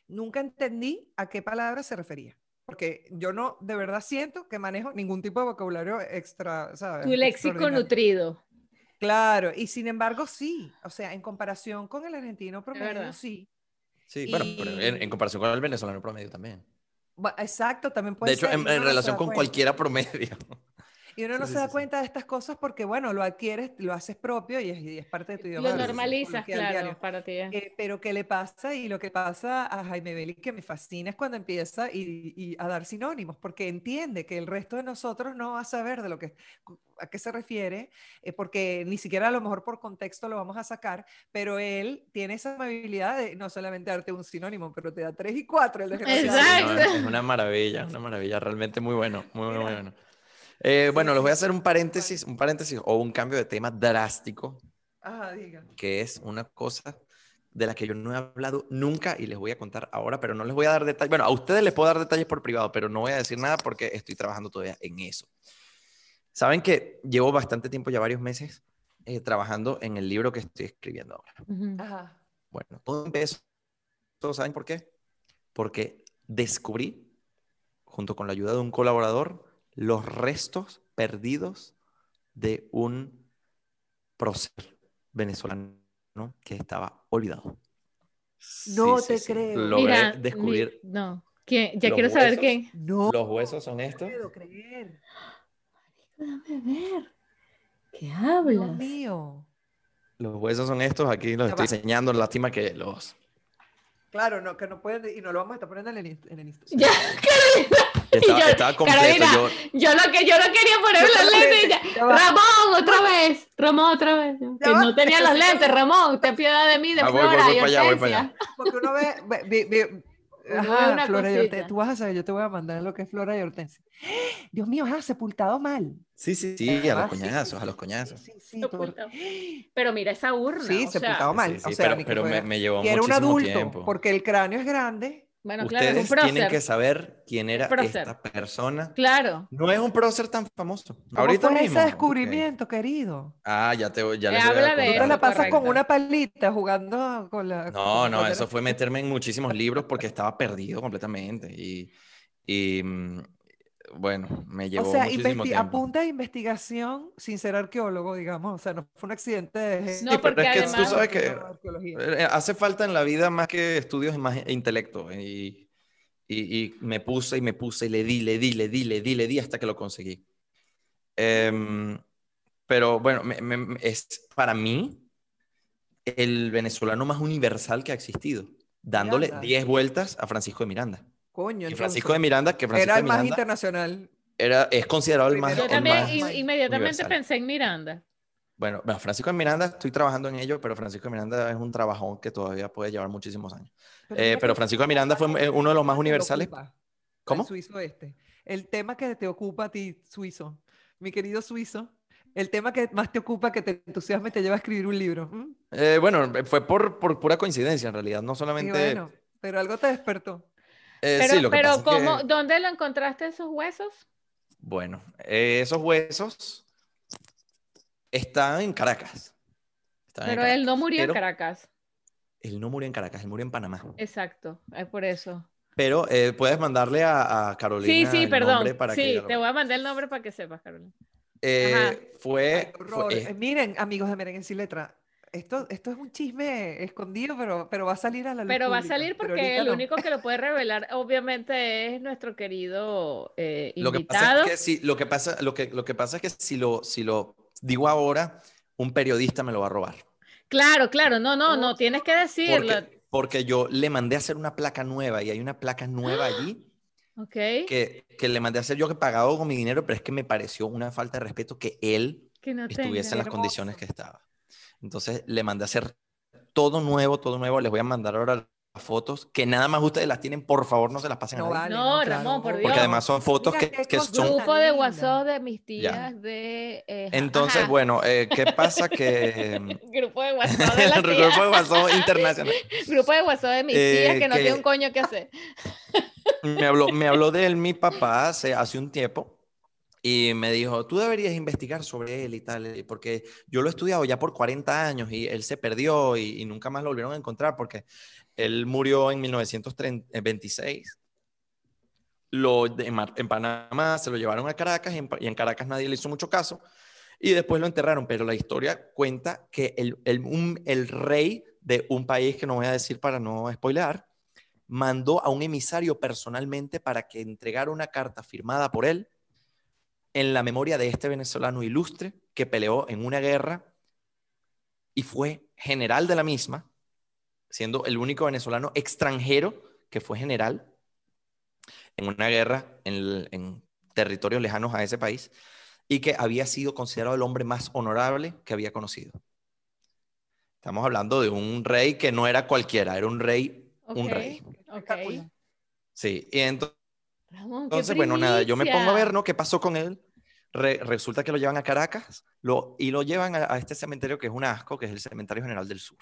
nunca entendí a qué palabra se refería. Porque yo no, de verdad siento que manejo ningún tipo de vocabulario extra, ¿sabes? Tu léxico nutrido. Claro, y sin embargo sí, o sea, en comparación con el argentino promedio, sí. Sí, bueno, pero en, comparación con el venezolano promedio también. Exacto, también puede De hecho, ser, en, no relación con cuenta. cualquiera promedio. <laughs> Y uno no Sí, se sí, da sí, cuenta de estas cosas porque, bueno, lo adquieres, lo haces propio y es, y es parte de tu idioma. Lo normalizas, claro, para ti. eh. Eh, pero ¿qué le pasa? Y lo que pasa a Jaime Belli que me fascina es cuando empieza y, y a dar sinónimos, porque entiende que el resto de nosotros no va a saber de lo que, a qué se refiere, eh, porque ni siquiera a lo mejor por contexto lo vamos a sacar, pero él tiene esa amabilidad de no solamente darte un sinónimo, pero te da tres y cuatro. El. Exacto. No, es, una maravilla, una maravilla, realmente muy bueno, muy bueno, muy bueno. Eh, bueno, les voy a hacer un paréntesis, un paréntesis o un cambio de tema drástico, Ajá, diga. que es una cosa de la que yo no he hablado nunca y les voy a contar ahora, pero no les voy a dar detalles. Bueno, a ustedes les puedo dar detalles por privado, pero no voy a decir nada porque estoy trabajando todavía en eso. Saben que llevo bastante tiempo, ya varios meses, eh, trabajando en el libro que estoy escribiendo ahora. Ajá. Bueno, todo empezó, ¿todos saben por qué? Porque descubrí, junto con la ayuda de un colaborador, los restos perdidos de un prócer venezolano que estaba olvidado. No te creo. Logré Mira, mi- descubrir no. ¿Quién? Ya quiero saber quién. No los huesos son estos. puedo creer. Déjame ver. ¿Qué Dios hablas? mío. Los huesos son estos, aquí los Ya estoy va. enseñando, lástima que los... Claro, no, que no pueden, y no lo vamos a estar poniendo en el, en el Instagram. Ya, <laughs> <laughs> <laughs> Estaba, yo- estaba completo, Carolina, yo, yo lo que yo no quería poner los lentes. y. Ramón, otra vez. Ramón, otra vez. Que no tenía los lentes, Ramón. Ten piedad de mí, de Ah, voy, Flora voy, voy y para allá, voy para Hortensia. allá. Porque uno ve, ve- ve- Ajá, una Flora y cosita. Hortensia. Tú vas a saber, yo te voy a mandar lo que es Flora y Hortensia. Dios mío, ah, sepultado mal. Sí, sí, sí, a los sí, sí, coñazos, sí, a los sí, coñazos. Sí, sí, por- Sepultado. Pero mira esa urna. Sí, o sea, sepultado mal. Sí, sí, o sea, pero, pero me, me llevó Y era un muchísimo adulto, tiempo. porque el cráneo es grande. Bueno, claro, es Ustedes un tienen que saber quién era prócer. esta persona. Claro. No es un prócer tan famoso. ¿Cómo Ahorita fue mismo. ese descubrimiento, querido? Ah, ya te ya Eh, les voy a habla de Tú la pasas con una palita jugando con la... No, con- no, cuando eso fue meterme en muchísimos libros porque estaba perdido completamente. Y, y, mm, bueno, me O llevó sea, muchísimo investi- tiempo. apunta a investigación sin ser arqueólogo, digamos. O sea, no fue un accidente de... No, pero porque es que tú además- sabes que. Eh, Hace falta en la vida más que estudios, más intelecto. Y, y, y me puse y me puse y le di, le di, le di, le di, le di hasta que lo conseguí. Em, pero bueno, me- me- es para mí el venezolano más universal que ha existido, dándole Miranda. 10 vueltas a Francisco de Miranda. Coño, Y Francisco entonces, de Miranda, que Francisco Era de el más Miranda internacional. era, es considerado el más, Yo el también más- inmediatamente universal. pensé en Miranda. Bueno, bueno, Francisco de Miranda, estoy trabajando en ello, pero Francisco de Miranda es un trabajón que todavía puede llevar muchísimos años. Eh, mira pero Francisco de Miranda fue el uno de los más universales. ocupa, el ¿Cómo? suizo este. El tema que te ocupa a ti, suizo. Mi querido suizo. El tema que más te ocupa, que te entusiasma y te lleva a escribir un libro. ¿m? Eh, bueno, fue por, por pura coincidencia en realidad, no Y solamente... bueno, pero algo te despertó. Eh, Pero, sí, lo que pero pasa es que- ¿cómo, ¿dónde lo encontraste esos huesos? bueno, eh, esos huesos están en Caracas. Están en Pero él no murió pero en Caracas. Él no murió en Caracas, él murió en Panamá. Exacto, es por eso. Pero eh, puedes mandarle a, a Carolina Sí, sí, el perdón. nombre para que Sí, te voy a mandar el nombre para que sepas, Carolina. Eh, fue, Ay, Eh, eh, miren, amigos de Merengue sin letra, esto, esto es un chisme escondido, pero, pero va a salir a la luz Pero va a salir porque el no. único que lo puede revelar, obviamente, es nuestro querido eh, Lo que pasa es que si, lo que pasa, lo que, lo que pasa es que si lo, si lo digo ahora, un periodista me lo va a robar. Claro, claro, no, no, no, tienes que decirlo. Porque, porque yo le mandé a hacer una placa nueva y hay una placa nueva allí <gasps> que, que le mandé a hacer yo que he pagado con mi dinero, pero es que me pareció una falta de respeto que él Que no estuviese en las condiciones que estaba. Entonces le mandé a hacer todo nuevo, todo nuevo. Les voy a mandar ahora las fotos que nada más ustedes las tienen, por favor, no se las pasen No a nadie. vale, No, claro, Ramón, por. Dios. Porque además son fotos Mira que, que son Grupo de. WhatsApp de mis Ya. tías de... eh, Entonces, ajá. bueno, eh, ¿qué <laughs> pasa? Que Grupo de WhatsApp <laughs> de las grupo de WhatsApp internacional <laughs> Grupo de WhatsApp de mis Eh, tías que no que- tiene un coño que hacer. me habló, me habló de él mi papá hace, hace un tiempo y me dijo, tú deberías investigar sobre él y tal, porque yo lo he estudiado ya por 40 años y él se perdió y, nunca más lo volvieron a encontrar porque él murió en 1926. Lo, en, en Panamá se lo llevaron a Caracas y en, Caracas nadie le hizo mucho caso y después lo enterraron, pero la historia cuenta que el, el, el rey de un país que no voy a decir para no spoilear, mandó a un emisario personalmente para que entregara una carta firmada por él en la memoria de este venezolano ilustre que peleó en una guerra y fue general de la misma, siendo el único venezolano extranjero que fue general en una guerra en, territorios lejanos a ese país y que había sido considerado el hombre más honorable que había conocido. Estamos hablando de un rey que no era cualquiera, era un rey, un rey. ok. Espectacular. Sí, y ento- Ramón, qué entonces, bueno, nada, yo me pongo a ver, ¿no? ¿Qué pasó con él? Re- resulta que lo llevan a Caracas lo, y lo llevan a, a este cementerio que es un asco, que es el Cementerio General del Sur.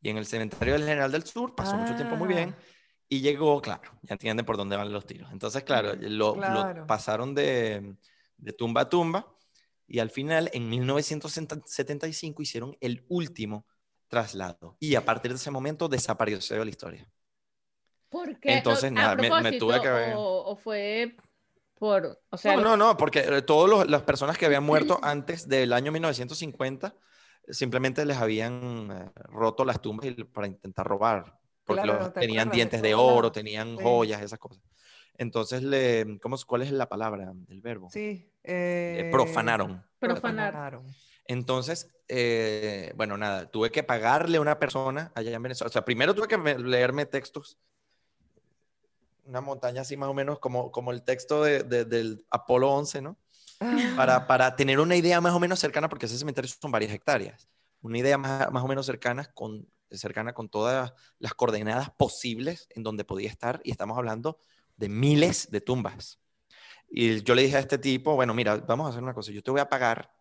Y en el Cementerio del General del Sur pasó mucho tiempo muy bien Ah, y llegó, claro, ya entienden por dónde van los tiros. Entonces, claro, lo, lo Claro. pasaron de, de tumba a tumba y al final, en 1975, hicieron el último traslado. Y a partir de ese momento desapareció de la historia. ¿Por qué? Entonces, nada, me- me tuve que ver. O, o fue por, o sea, no, no, no, porque eh, todas las personas que habían muerto antes del año 1950 eh, simplemente les habían eh, roto las tumbas para intentar robar. Porque Claro, los- ¿te tenían dientes de oro, tenían Sí. joyas, esas cosas. Entonces, le, ¿cómo, es- ¿cuál es la palabra, el verbo? Sí. Eh, eh, profanaron. profanar. profanaron. Entonces, eh, bueno, nada, tuve que pagarle a una persona allá en Venezuela. O sea, primero tuve que me- leerme textos, una montaña así más o menos como, como el texto de- de- del Apolo 11, ¿no? Ah, Para, para tener una idea más o menos cercana, porque ese cementerio son varias hectáreas, una idea más, más o menos cercana con, cercana con todas las coordenadas posibles en donde podía estar, y estamos hablando de miles de tumbas. Y yo le dije a este tipo, bueno, mira, vamos a hacer una cosa, yo te voy a pagar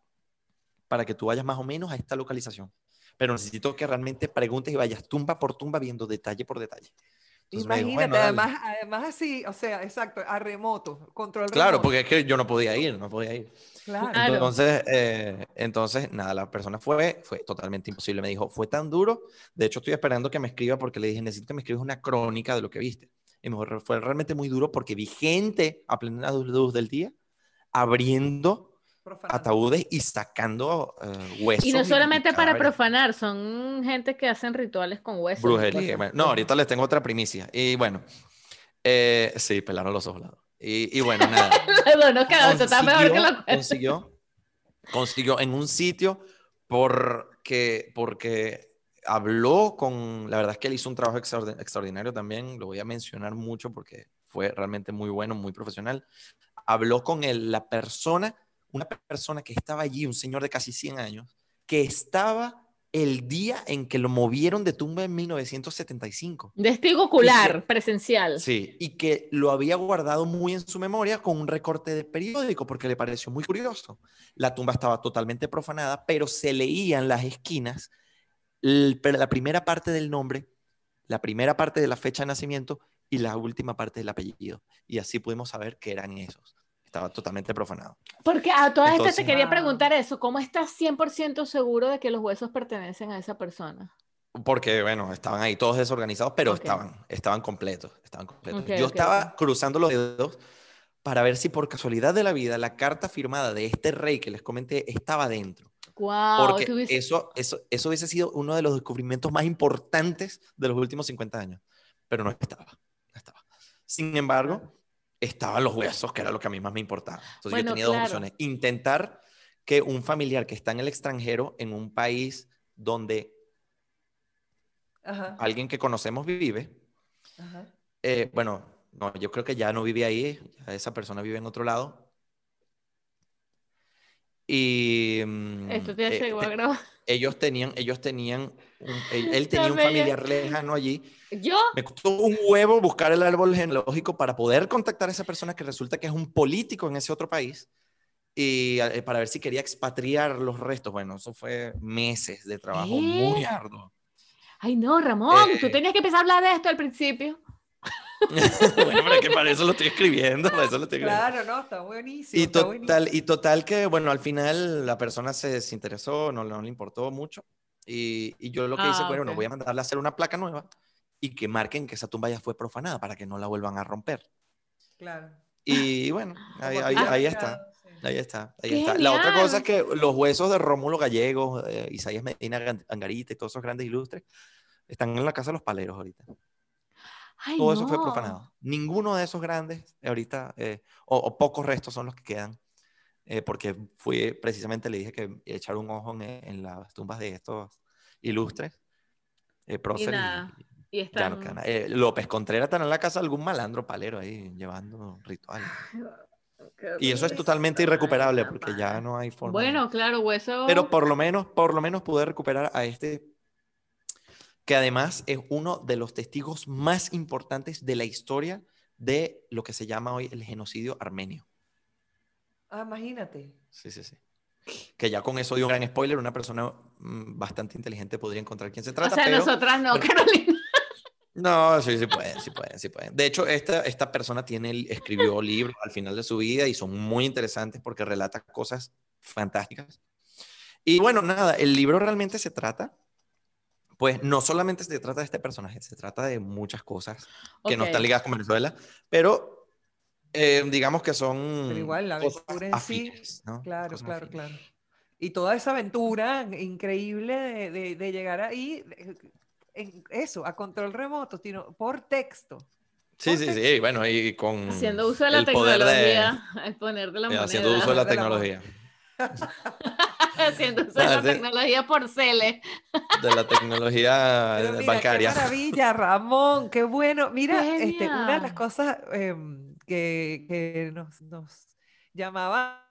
para que tú vayas más o menos a esta localización, pero necesito que realmente preguntes y vayas tumba por tumba viendo detalle por detalle. Entonces me dijo, Imagínate, además, además así, o sea, exacto, a remoto, control Claro, remoto. porque es que yo no podía ir, no podía ir. Claro. Entonces, eh, entonces, nada, la persona fue, fue totalmente imposible. Me dijo, fue tan duro. De hecho, estoy esperando que me escriba porque le dije, necesito que me escribas una crónica de lo que viste. y me fue realmente muy duro porque vi gente a plena luz del día abriendo Profanando. ataúdes y sacando eh, huesos. Y no solamente para cadáveres. profanar, son gente que hacen rituales con huesos. Brujería. bueno, No, ahorita les tengo otra primicia. Y bueno, eh, sí, pelaron los ojos. Y, y bueno, nada. <laughs> no, eso está mejor que lo consiguió, consiguió en un sitio porque, porque habló con, la verdad es que él hizo un trabajo extraordi- extraordinario también, lo voy a mencionar mucho porque fue realmente muy bueno, muy profesional. Habló con él, la persona, una persona que estaba allí, un señor de casi 100 años, que estaba el día en que lo movieron de tumba en 1975. Testigo ocular, presencial. Sí, y que lo había guardado muy en su memoria con un recorte de periódico porque le pareció muy curioso. La tumba estaba totalmente profanada, pero se leían las esquinas el- la primera parte del nombre, la primera parte de la fecha de nacimiento y la última parte del apellido. Y así pudimos saber que eran esos. Estaba totalmente profanado. Porque a todas estas te quería preguntar eso, ¿cómo estás 100% seguro de que los huesos pertenecen a esa persona? Porque, bueno, estaban ahí todos desorganizados, pero Ok. estaban, estaban completos, estaban completos. Yo estaba cruzando los dedos para ver si por casualidad de la vida la carta firmada de este rey que les comenté estaba dentro. Wow, Porque hubiese- eso, eso, eso hubiese sido uno de los descubrimientos más importantes de los últimos 50 años. Pero no estaba. no estaba. Sin embargo, estaban los huesos, que era lo que a mí más me importaba. Entonces Bueno, yo tenía dos claro. opciones. Intentar que un familiar que está en el extranjero, en un país donde Ajá, alguien que conocemos vive, ajá. eh, bueno, no, yo creo que ya no vive ahí, ya esa persona vive en otro lado. Y mm, Esto te eh, llegó a grabar. Ellos tenían, ellos tenían, un- él, él <laughs> tenía un familiar lejano allí. Yo, Me costó un huevo buscar el árbol genealógico para poder contactar a esa persona que resulta que es un político en ese otro país y eh, para ver si quería expatriar los restos. Bueno, eso fue meses de trabajo muy arduo. ay no, Ramón, tú Eh. tenías que empezar a hablar de esto al principio. <laughs> bueno, pero es que para eso lo estoy escribiendo, para eso lo estoy escribiendo. Claro, no, está buenísimo. Y está buenísimo. total, y total que, bueno, al final la persona se desinteresó, no, no le importó mucho. Y, y yo lo que hice Ah, fue, bueno, ok. voy a mandarle a hacer una placa nueva y que marquen que esa tumba ya fue profanada para que no la vuelvan a romper. Claro. Y bueno, <laughs> ahí, ahí- ahí está. Ahí está, ahí ¡Qué está. La otra cosa es que los huesos de Rómulo Gallegos, eh, Isaías Medina Angarita y todos esos grandes ilustres están en la casa de los paleros ahorita. Ay, Todo eso fue no. profanado. Ninguno de esos grandes ahorita, eh, o, o pocos restos son los que quedan, eh, porque fui, precisamente le dije que echar un ojo en, en las tumbas de estos ilustres. Eh, Y nada, y están... no. Eh, López Contreras está en la casa de algún malandro palero ahí llevando rituales. Y eso es totalmente irrecuperable porque ya no hay forma. Bueno, claro, hueso... Pero por lo menos, por lo menos pude recuperar a este que además es uno de los testigos más importantes de la historia de lo que se llama hoy el genocidio armenio. Ah, imagínate. Sí, sí, sí. Que ya con eso dio un gran spoiler, una persona mm, bastante inteligente podría encontrar quién se o trata. sea, pero... nosotras no, pero- Carolina. No, sí, sí pueden, sí pueden, sí pueden. De hecho, esta, esta persona tiene, escribió <laughs> libros al final de su vida y son muy interesantes porque relata cosas fantásticas. Y bueno, nada, el libro realmente se trata, pues no solamente se trata de este personaje, se trata de muchas cosas que no están ligadas con Venezuela, pero eh, digamos que son Pero igual, la aventura en sí. Claro, Cosas claro, afines. claro. Y toda esa aventura increíble de, de- de llegar ahí, en eso, a control remoto, sino por texto. Sí, sí, sí, bueno, y con Haciendo uso de la de- tecnología, al poner de la eh, moneda. haciendo uso de la De la tecnología. <laughs> Haciendo uso de la tecnología por Cele. de la tecnología mira, bancaria. Qué maravilla, Ramón, qué bueno. Mira, Qué este, una de las cosas em, que, que nos, nos llamaba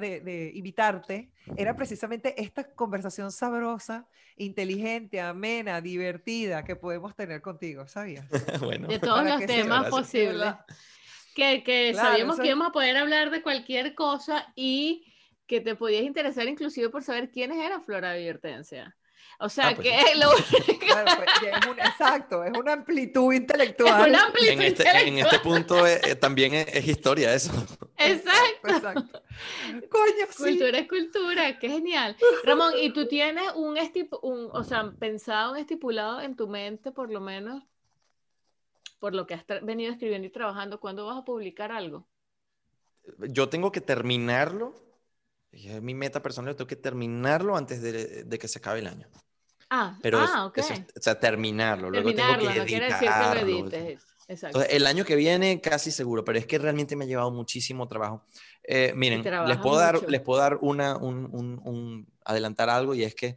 de, de invitarte era precisamente esta conversación sabrosa, inteligente, amena, divertida que podemos tener contigo, ¿sabías? <laughs> bueno, De todos los temas posibles. Que, que Claro, sabíamos eso que íbamos a poder hablar de cualquier cosa y que te podías interesar inclusive por saber quiénes eran Flora y Hortensia. O sea, Ah, pues que sí. <laughs> lo Claro, pues, es un- exacto, es una amplitud intelectual. una amplitud en este, en este punto eh, eh, también es, es historia eso. Exacto. Exacto. Coño, sí. Cultura es cultura, qué genial. Ramón, ¿y tú tienes un, estip un o sea, pensado, un estipulado en tu mente, por lo menos, por lo que has venido escribiendo y trabajando, ¿cuándo vas a publicar algo? Yo tengo que terminarlo. Es mi meta personal, tengo que terminarlo antes de, de que se acabe el año. Ah, Pero ah, ok. eso es- o sea, terminarlo. Luego tengo Terminarlo, que no quiere decir que lo editarlo. edites. Exacto. Entonces, el año que viene casi seguro, pero es que realmente me ha llevado muchísimo trabajo. Eh, miren, les puedo dar, les puedo dar una, un, un- un- adelantar algo y es que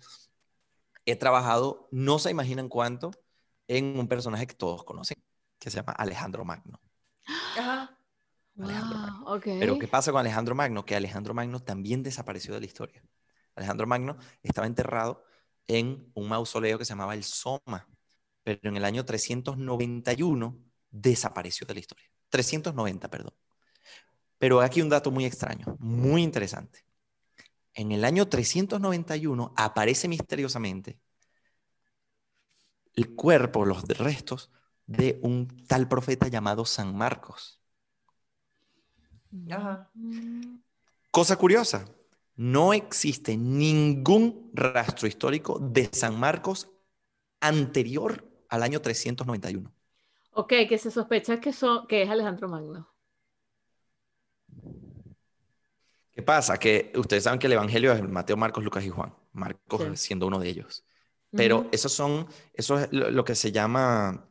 he trabajado, no se imaginan cuánto, en un personaje que todos conocen, que se llama Alejandro Magno. Ajá. Alejandro Wow, Magno. Pero ¿qué pasa con Alejandro Magno? Que Alejandro Magno también desapareció de la historia. Alejandro Magno estaba enterrado en un mausoleo que se llamaba el Soma, pero en el año 391 desapareció de la historia. 390, perdón. Pero aquí un dato muy extraño, muy interesante. En el año 391 aparece misteriosamente el cuerpo, los restos de un tal profeta llamado San Marcos. Ajá. Cosa curiosa, no existe ningún rastro histórico de San Marcos anterior al año 391. Ok, que se sospecha que, que es Alejandro Magno. ¿Qué pasa? Que ustedes saben que el Evangelio es Mateo, Marcos, Lucas y Juan. Marcos Sí. siendo uno de ellos. Pero esos son, eso es lo, lo que se llama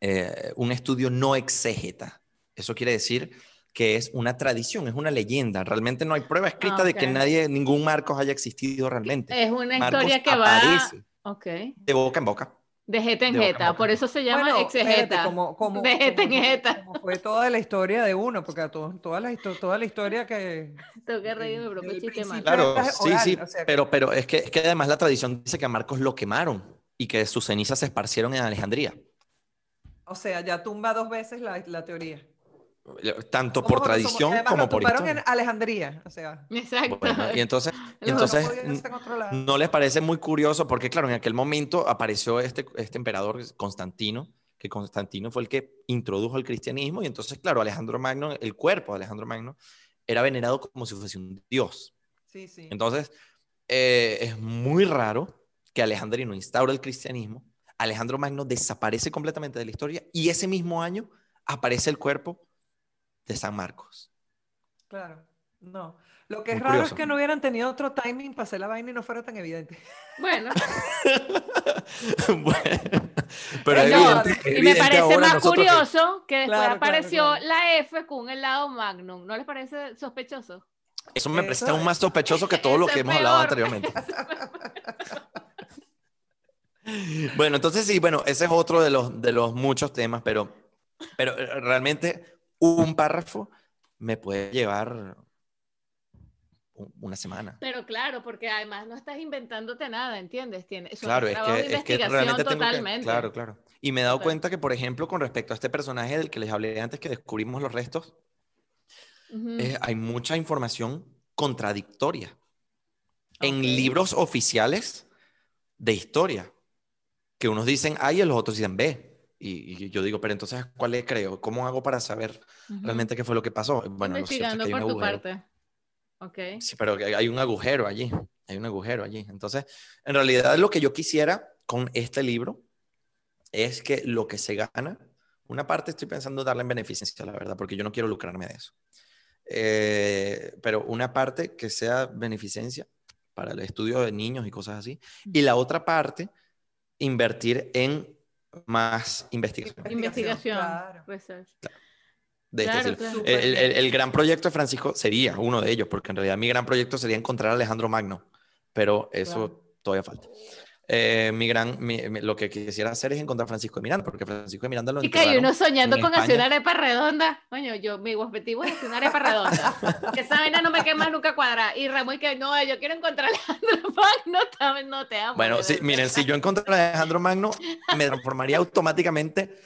eh, un estudio no exégeta. Eso quiere decir que es una tradición, es una leyenda. Realmente no hay prueba escrita Ah, de que nadie, ningún Marcos haya existido realmente. Es una Marcos historia que va aparece ok, de boca en boca. de jeta en de jeta. boca. Por eso se llama Bueno, espérate, exegeta. como, como, de jeta en jeta. como fue toda la historia de uno, porque to- toda, la, histo- toda la historia que... <laughs> Tengo que reír de mi propio chiste mal. Claro, Pero es sí, oral, sí, o sea, pero, pero es, que, es que además la tradición dice que a Marcos lo quemaron y que sus cenizas se esparcieron en Alejandría. O sea, ya tumba dos veces la, la teoría. Tanto por tradición como por historia. en Alejandría, o sea... Exacto. Bueno, y entonces, <laughs> y entonces. ¿no les parece muy curioso? Porque claro, en aquel momento apareció este, este emperador Constantino, que Constantino fue el que introdujo el cristianismo y entonces, claro, Alejandro Magno, el cuerpo de Alejandro Magno, era venerado como si fuese un dios. Sí, sí. Entonces, eh, es muy raro que Alejandrino instaura el cristianismo, Alejandro Magno desaparece completamente de la historia y ese mismo año aparece el cuerpo de San Marcos. Claro, no. Lo que es raro curioso. es que no hubieran tenido otro timing para hacer la vaina y no fuera tan evidente. Bueno, <laughs> Bueno, pero Eh, es no, evidente, y me parece más nosotros curioso que después Claro, apareció claro. la F con un helado Magnum. ¿No les parece sospechoso? Eso me parece Eso aún más sospechoso que todo lo que hemos hablado anteriormente. <laughs> Bueno, entonces sí, bueno, ese es otro de los, de los muchos temas, pero, pero eh, realmente un párrafo me puede llevar una semana. Pero claro, porque además no estás inventándote nada, ¿entiendes? Tiene, eso Claro, es de que, es que realmente que... totalmente. Claro, claro. Y me he dado cuenta que, por ejemplo, con respecto a este personaje del que les hablé antes, que descubrimos los restos, eh, hay mucha información contradictoria en libros oficiales de historia, que unos dicen A y los otros dicen B. Y, y yo digo, pero entonces, ¿cuál le creo? ¿Cómo hago para saber Ujú. realmente qué fue lo que pasó? Bueno, lo cierto es que hay un por tu agujero. parte. Ok. Sí, pero hay un agujero allí, hay un agujero allí. Entonces, en realidad lo que yo quisiera con este libro es que lo que se gana, una parte estoy pensando darle en beneficencia, la verdad, porque yo no quiero lucrarme de eso. Eh, pero una parte que sea beneficencia para el estudio de niños y cosas así, y la otra parte invertir en más investigación. Investigación. claro. research. de este Claro, estilo. claro. El, el- el gran proyecto de Francisco sería uno de ellos, porque en realidad mi gran proyecto sería encontrar a Alejandro Magno, pero eso Claro. todavía falta. Eh, mi gran, mi- mi- lo que quisiera hacer es encontrar a Francisco de Miranda, porque Francisco de Miranda lo Y que hay enterraron uno soñando con hacer una arepa redonda. Coño, yo, mi objetivo es hacer una arepa redonda. <laughs> que esa vaina no me quema nunca cuadrada. Y Ramón, que no, yo quiero encontrar a Alejandro <laughs> Magno, no te amo. Bueno, sí, miren, si yo encontrara a Alejandro Magno, me transformaría automáticamente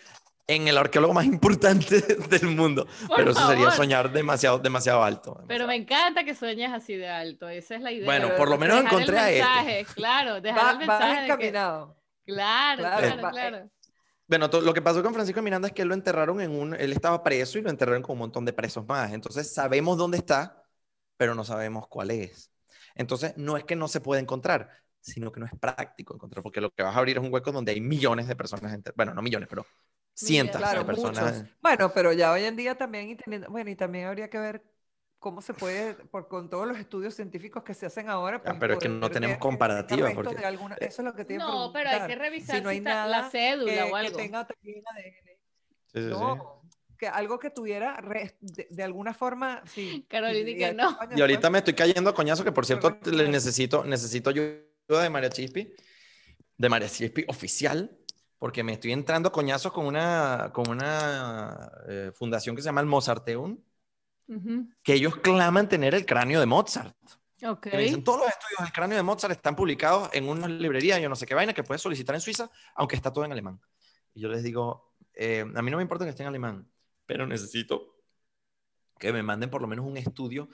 en el arqueólogo más <laughs> importante del mundo. Por pero eso sería favor. soñar demasiado, demasiado alto. Pero me encanta que sueñes así de alto. Esa es la idea. Bueno, por lo menos Dejar el encontré a este. mensaje, Claro, <laughs> dejar Va, el mensaje. de que- encaminado. Claro, Claro, claro, va- claro. Bueno, to- lo que pasó con Francisco Miranda es que él lo enterraron en un, él estaba preso y lo enterraron con un montón de presos más. Entonces sabemos dónde está, pero no sabemos cuál es. Entonces no es que no se pueda encontrar, sino que no es práctico encontrar, porque lo que vas a abrir es un hueco donde hay millones de personas, bueno, no millones, pero cientos Claro, de personas. muchos. Bueno, pero ya hoy en día también, y teniendo- bueno, y también habría que ver cómo se puede, por, con todos los estudios científicos que se hacen ahora. pues, pero es que no tenemos que comparativa, porque- de alguna- eso es lo que te No, pero hay que revisar si no hay está nada la cédula que, o que algo. tenga también ADN. Sí, sí, sí. No, que algo que tuviera re- de, de alguna forma, sí. Carolina, y que no. Y ahorita me estoy cayendo a coñazo, que por cierto le necesito, necesito ayuda de María Chispi, de María Chispi oficial, porque me estoy entrando a coñazos con una, con una eh, fundación que se llama el Mozarteum, Ujú. que ellos claman tener el cráneo de Mozart. Ok. Que me dicen, todos los estudios del cráneo de Mozart están publicados en una librería, yo no sé qué vaina, que puedes solicitar en Suiza, aunque está todo en alemán. Y yo les digo, eh, a mí no me importa que esté en alemán, pero necesito que me manden por lo menos un estudio,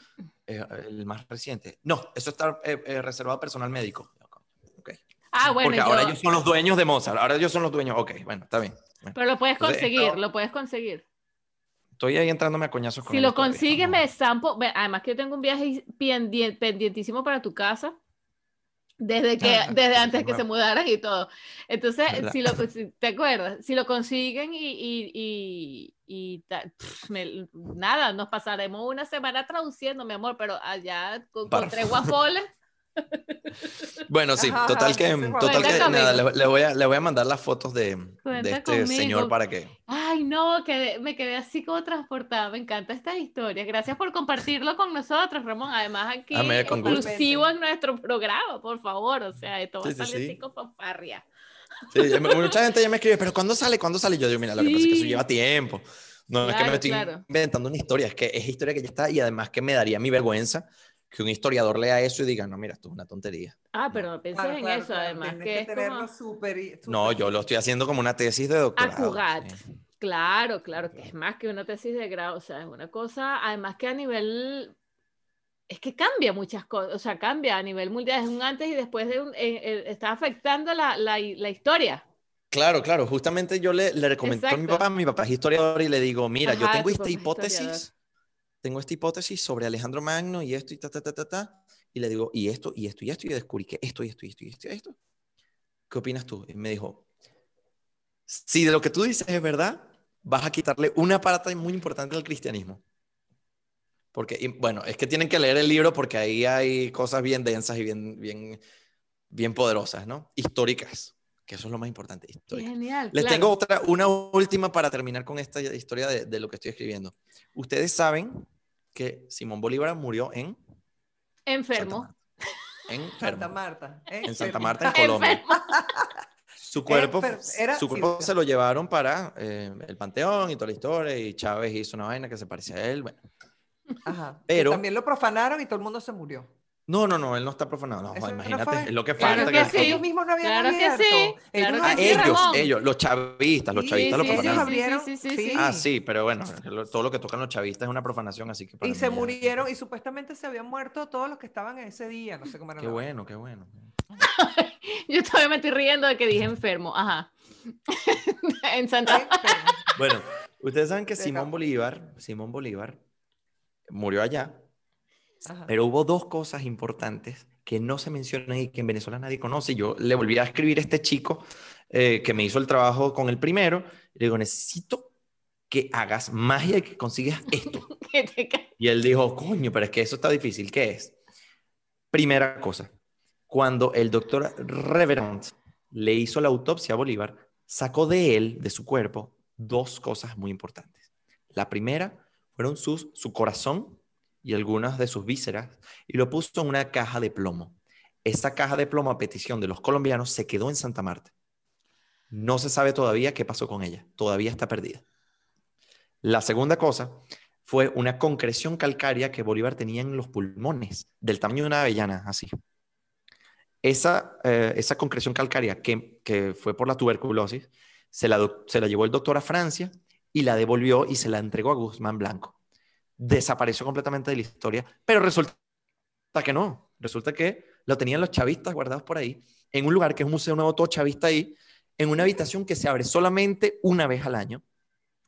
eh, el más reciente. No, eso está eh, eh, reservado a personal médico. Ah, bueno, Porque yo- ahora ellos son los dueños de Mozart, ahora ellos son los dueños. Ok, bueno, está bien. Bueno, pero lo puedes Entonces, conseguir, esto- lo puedes conseguir. estoy ahí entrándome a coñazos con Si lo consigues, me zampo. Además que yo tengo un viaje pendien- pendientísimo para tu casa. Desde que, Ah, desde antes que se mudaran y todo. Entonces, ¿Verdad? si lo, si- ¿te acuerdas? Si lo consiguen y, y, y, y pff, me- nada, nos pasaremos una semana traduciendo, mi amor, pero allá con, con tres guapoles. <laughs> Bueno, sí, Ajá, total ajá, que, total que nada, le, le voy a, le voy a mandar las fotos de, de este señor conmigo. para que... Ay, no, que me quedé así como transportada. Me encanta esta historia. Gracias por compartirlo con nosotros, Ramón. Además, aquí exclusivo en nuestro programa, por favor. O sea, esto va Sí, a sí, salir sí. así con fanfarria. Sí, mucha gente ya me escribe, pero ¿cuándo sale? ¿Cuándo sale? Yo digo, mira, lo que pasa es que eso Sí. lleva tiempo. No es que Claro, me estoy claro. inventando una historia, es que es historia que ya está y además que me daría mi vergüenza que un historiador lea eso y diga, no, mira, esto es una tontería. Ah, pero no pensé Claro, en claro, eso, claro, además, tienes que es tenerlo como súper y- No, yo lo estoy haciendo como una tesis de doctorado. Acugat. sí. Claro, claro, que es más que una tesis de grado, o sea, es una cosa, además que a nivel, es que cambia muchas cosas, o sea, cambia a nivel mundial, es un antes y después de un, eh, eh, está afectando la, la, la historia. Claro, claro, justamente yo le, le recomendé a mi papá, mi papá es historiador y le digo, mira, yo Ajá, tengo tu esta hipótesis. Tengo esta hipótesis sobre Alejandro Magno y esto y ta, ta, ta, ta, ta, y le digo, y esto, y esto, y esto, y descubrí que esto, y esto, y esto, y esto, y esto. ¿Qué opinas tú? Y me dijo, si de lo que tú dices es verdad, vas a quitarle una parte muy importante del cristianismo. Porque, y, bueno, es que tienen que leer el libro porque ahí hay cosas bien densas y bien, bien, bien poderosas, ¿no? Históricas, que eso es lo más importante, genial. Les claro. tengo otra, una última para terminar con esta historia de, de lo que estoy escribiendo. Ustedes saben que Simón Bolívar murió en Enfermo. <laughs> Enfermo. Santa Marta. ¿eh? En Santa. Marta, en Colombia. Enfermo. <laughs> Su cuerpo, era- su cuerpo sí. se lo llevaron para eh, el Panteón y toda la historia, y Chávez hizo una vaina que se parecía a él. Bueno. Ajá. que Pero- también lo profanaron y todo el mundo se murió. No, no, no, él no está profanado. No, joder, imagínate, es lo que Claro falta. que que- sí. Ellos mismos no habían Claro que sí, claro que ellos, ellos, los chavistas, los Sí, chavistas lo sí, ellos profanaron. sí, abrieron. sí, sí, sí, sí. sí. Ah, sí, pero bueno, lo- todo lo que tocan los chavistas es una profanación, así que para Y se ya- murieron y supuestamente se habían muerto todos los que estaban en ese día. No sé cómo era Qué bueno, qué bueno. <laughs> Yo todavía me estoy riendo de que dije enfermo. Ajá. <laughs> en Santa. Bueno, ustedes saben que Simón. Bolívar, Simón Bolívar murió allá, Ajá. pero hubo dos cosas importantes que no se mencionan y que en Venezuela nadie conoce. Yo le volví a escribir a este chico eh, que me hizo el trabajo con el primero. Le digo, necesito que hagas magia y que consigas esto. <laughs> Y él dijo, coño, pero es que eso está difícil. ¿Qué es? Primera cosa, cuando el doctor Reverend le hizo la autopsia a Bolívar, sacó de él, de su cuerpo, dos cosas muy importantes. La primera fueron sus, su corazón y algunas de sus vísceras y lo puso en una caja de plomo. Esa caja de plomo, a petición de los colombianos, se quedó en Santa Marta. No se sabe todavía qué pasó con ella. Todavía está perdida. La segunda cosa fue una concreción calcárea que Bolívar tenía en los pulmones, del tamaño de una avellana, así. Esa, eh, esa concreción calcárea que, que fue por la tuberculosis, se la, se la llevó el doctor a Francia y la devolvió y se la entregó a Guzmán Blanco. Desapareció completamente de la historia, pero resulta que no. Resulta que lo tenían los chavistas guardados por ahí, en un lugar que es un museo nuevo todo chavista ahí, en una habitación que se abre solamente una vez al año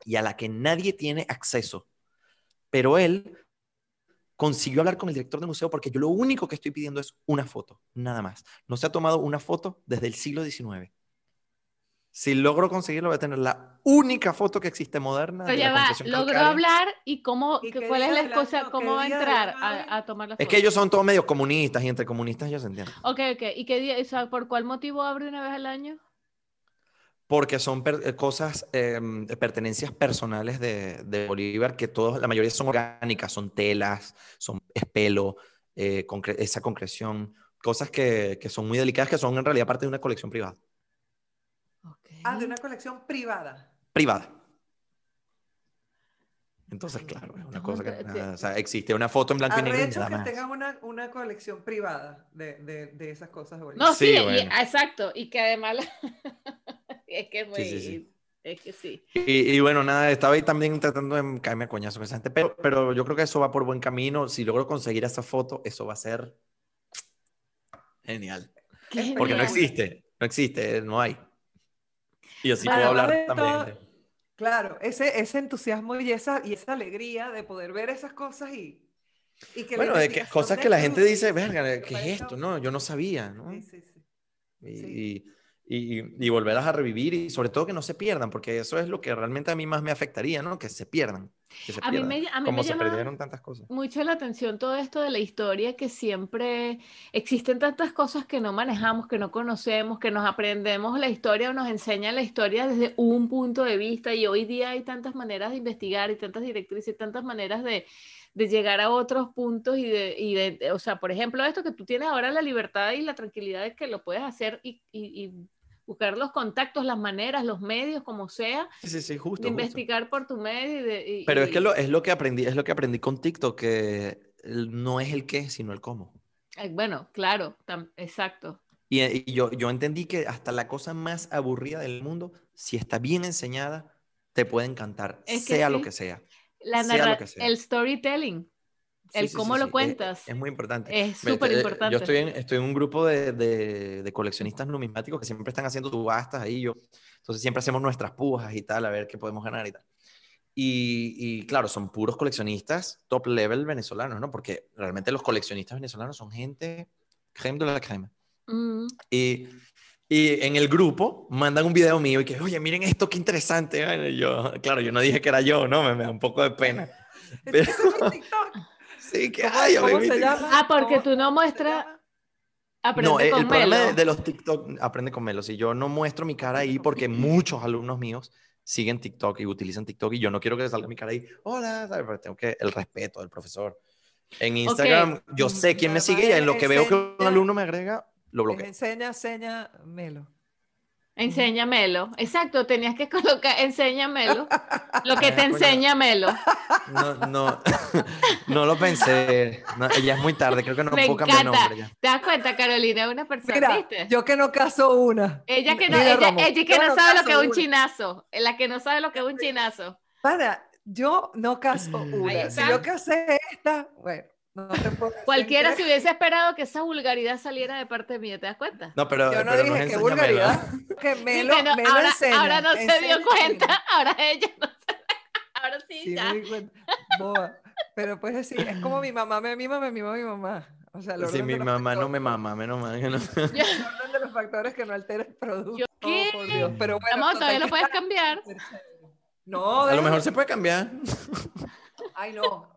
y a la que nadie tiene acceso. Pero él consiguió hablar con el director del museo porque yo lo único que estoy pidiendo es una foto, nada más. No se ha tomado una foto desde el siglo XIX. Si logro conseguirlo, voy a tener la única foto que existe moderna. Pero de ya la va, logró calcárea. hablar y cómo, ¿Y cuál es la año, cómo va a entrar a, a tomar la foto. Es que ellos son todos medio comunistas y entre comunistas ya se entiende. Ok, ok. ¿Y qué día, o sea, por cuál motivo abre una vez al año? Porque son per- eh, cosas, eh, pertenencias personales de, de Bolívar que todos, la mayoría son orgánicas, son telas, son es pelo, eh, concre- esa concreción, cosas que, que son muy delicadas, que son en realidad parte de una colección privada. Ah, de una colección privada. Privada. Entonces, claro, es una No, cosa que te- nada, o sea, existe una foto en blanco y negro y Arrecho nada que más. tengan una, una colección privada de, de, de esas cosas de No, sí, Sí, y- bueno. exacto. Y que además <laughs> es que es muy, Sí, sí, sí. es que sí. Y, y bueno, nada, estaba ahí también tratando de caerme a coñazo con esa gente, pero, pero yo creo que eso va por buen camino. Si logro conseguir esa foto, eso va a ser genial. Qué Porque no genial. existe, no existe, no hay. Y así puedo hablar también. de- Claro, ese, ese entusiasmo y esa, y esa alegría de poder ver esas cosas y, y que Bueno, de que cosas que la gente dice, verga, ¿qué es esto? No, yo no sabía, ¿no? Sí, sí, sí. Y, Sí. y, y, y volverlas a revivir y sobre todo que no se pierdan, porque eso es lo que realmente a mí más me afectaría, ¿no? Que se pierdan. Que se A mí pierdan. me- a mí como me se perdieron tantas cosas. mucho la atención todo esto de la historia que siempre existen tantas cosas que no manejamos, que no conocemos, que nos aprendemos la historia o nos enseñan la historia desde un punto de vista y hoy día hay tantas maneras de investigar y tantas directrices y tantas maneras de, de llegar a otros puntos y de, y de, o sea, por ejemplo, esto que tú tienes ahora la libertad y la tranquilidad de que lo puedes hacer y, y- y buscar los contactos, las maneras, los medios, como sea, Sí, sí, sí, justo. de justo. investigar por tu medio y de... y- Pero es que lo, es lo que aprendí, es lo que aprendí con TikTok, que no es el qué, sino el cómo. Eh, Bueno, claro, tam- exacto. Y, eh, y yo, yo entendí que hasta la cosa más aburrida del mundo, si está bien enseñada, te puede encantar, Es que sea lo que sea. La narra- el storytelling, Sí, el sí, cómo sí, lo sí, es- cuentas, Es, muy importante. es súper eh, importante. Yo estoy en, estoy en un grupo de, de- de coleccionistas numismáticos que siempre están haciendo subastas ahí. Yo, entonces siempre hacemos nuestras pujas y tal, a ver qué podemos ganar y tal. Y, y claro, son puros coleccionistas top level venezolanos, ¿no? Porque realmente los coleccionistas venezolanos son gente creme de la crema. Mm, Y, y en el grupo mandan un video mío y que, oye, miren esto, qué interesante. Bueno, yo, claro, yo no dije que era yo, ¿no? Me, me da un poco de pena. Pero- <laughs> Ese es mi TikTok. Sí, que ¿Cómo, ay, cómo se llama? Ah, porque ¿Cómo- tú no muestras-? Aprende No, el, con el problema de, Melo. de los TikTok, aprende con Melo. Si yo no muestro mi cara ahí porque muchos alumnos míos siguen TikTok y utilizan TikTok y yo no quiero que salga mi cara ahí, hola, ¿sabes? Pero tengo que, el respeto del profesor. En Instagram, yo sé quién me Nada sigue y en lo que veo que un alumno me agrega, lo Les bloqueo. enseña, seña, Melo. Enséñamelo. Exacto, tenías que <laughs> colocar, enséñamelo. Lo que te coño. enseña Melo. No, no, <laughs> no lo pensé. No, ya es muy tarde, creo que no Me puedo cambiar encanta. nombre ya. ¿Te das cuenta, Carolina? Es una persona, Mira, ¿viste? yo que no caso una. Ella que no, Mira, ella, ella que no no sabe lo que es un una. chinazo. La que no sabe lo que es un chinazo. Para, yo no caso una. Si yo casé esta, bueno, no te puedo decir Cualquiera que- se hubiese esperado que esa vulgaridad saliera de parte mía, ¿te das cuenta? No, pero, Yo no pero dije qué enséñamelo. vulgaridad. Que <laughs> Melo, que no, Melo ahora, enseña, ahora no se dio enseña, cuenta, <laughs> ahora ella no se Ahora sí, Sí, ya. me di cuenta. Boba. Pero pues decir, es como mi mamá me mima, me mima mi mamá. O sea, el Sí, mi mamá no me mama, menos mal que no. <laughs> Yo- de los factores que no altera el producto. Yo- Oh, por Dios. Pero bueno, Vamos, todavía lo que puedes cambiar. No, A lo mejor se puede cambiar. Ay, no.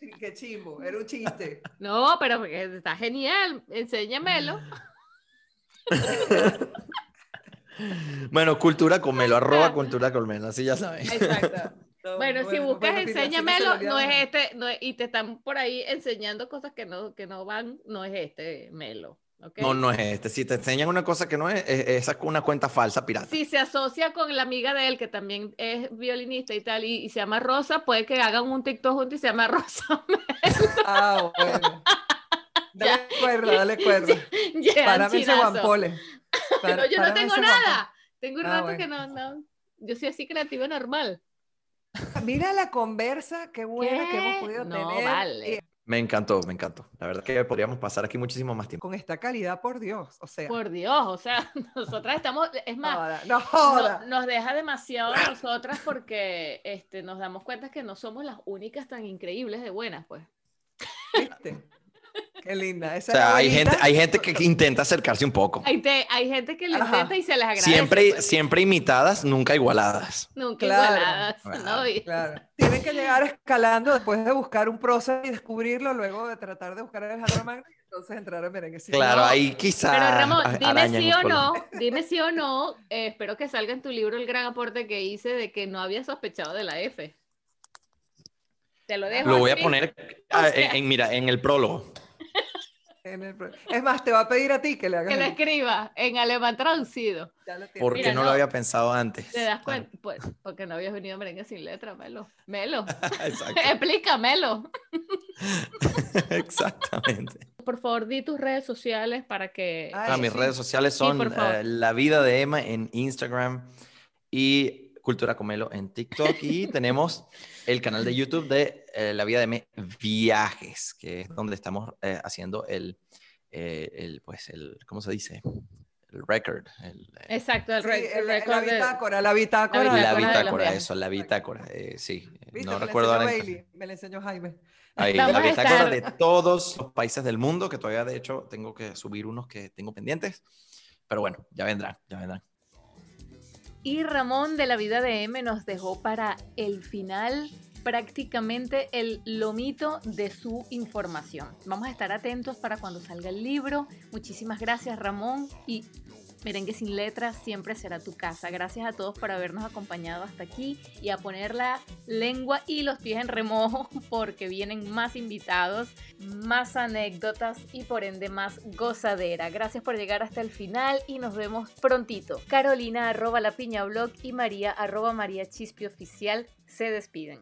<laughs> Qué chimbo, era un chiste. No, pero porque está genial. Enséñamelo. <laughs> Bueno, cultura con Melo, arroba cultura con Melo, así ya saben. Exacto. <laughs> No, Bueno, si buscas bueno, enséñamelo, no es este, no es- y te están por ahí enseñando cosas que no, que no van, no es este Melo. No, no es este. Si te enseñan una cosa que no es, es- esa es una cuenta falsa pirata. Si se asocia con la amiga de él, que también es violinista y tal, y, y se llama Rosa, puede que hagan un TikTok juntos y se llama <laughs> Rosa. Ah, bueno. <laughs> Dale cuerda, dale cuerda. <laughs> Llegan Párame ese guampole. Pero Para- yo no tengo nada. Tengo un Ah, rato bueno. que no, no. Yo soy así creativa normal. Mira la conversa, qué buena que hemos podido No, tener. vale. Me encantó, me encantó. La verdad que podríamos pasar aquí muchísimo más tiempo. con esta calidad, por Dios. O sea, Por Dios, o sea, <laughs> nosotras estamos, es más, no no- nos deja demasiado a nosotras porque este, nos damos cuenta que no somos las únicas tan increíbles de buenas, pues. ¿Viste? Qué linda. Esa O sea, hay gente, hay gente que intenta acercarse un poco. Hay, te- hay gente que lo Ajá. intenta y se les agradece. Siempre, pues. siempre imitadas, nunca igualadas. Nunca Claro. igualadas, Claro. ¿no? Y- Claro. Tienen que llegar escalando después de buscar un proceso y descubrirlo, luego de tratar de buscar el Alejandro Magno, y entonces entrar en merengue. sin Claro, No, ahí quizás Pero Ramón, dime sí o no, dime sí o no, eh, espero que salga en tu libro el gran aporte que hice de que no había sospechado de la F. Te lo dejo Lo voy a poner ah, O sea- en, en- mira, en el prólogo. En el pro- Es más, te va a pedir a ti que le hagas Que lo el- escriba en alemán traducido. ya lo tienes. ¿Por qué Mira, no, no. lo había pensado antes? ¿Te das Claro. cuenta? Pues porque no habías venido a merengue sin letra, Melo. Melo, <laughs> explícamelo. <laughs> Exactamente. Por favor, di tus redes sociales para que... Ay, Ah, mis sí. redes sociales son eh, La Vida de Emma en Instagram y Cultura Comelo en TikTok. Y <laughs> tenemos el canal de YouTube de eh, La Vida de Emma Viajes, que es donde estamos eh, haciendo el, eh, el, pues, el, ¿cómo se dice? El record. el, eh, Exacto, el, Sí, el- la récord de- bitácora, la bitácora. La la bitácora de los bitácora, eso, la bitácora. eh, sí, ¿Viste? no Me la recuerdo ahora. en- me la enseñó Jaime. Ahí, la bitácora estar- de todos los países del mundo, que todavía de hecho tengo que subir unos que tengo pendientes. Pero bueno, ya vendrán, ya vendrán. Y Ramón de la vida de M nos dejó para el final prácticamente el lomito de su información. Vamos a estar atentos para cuando salga el libro. Muchísimas gracias Ramón y Merengue sin letras siempre será tu casa. Gracias a todos por habernos acompañado hasta aquí y a poner la lengua y los pies en remojo <laughs> porque vienen más invitados, más anécdotas y por ende más gozadera. Gracias por llegar hasta el final y nos vemos prontito. Carolina arroba la piña blog y María arroba María Chispi oficial se despiden.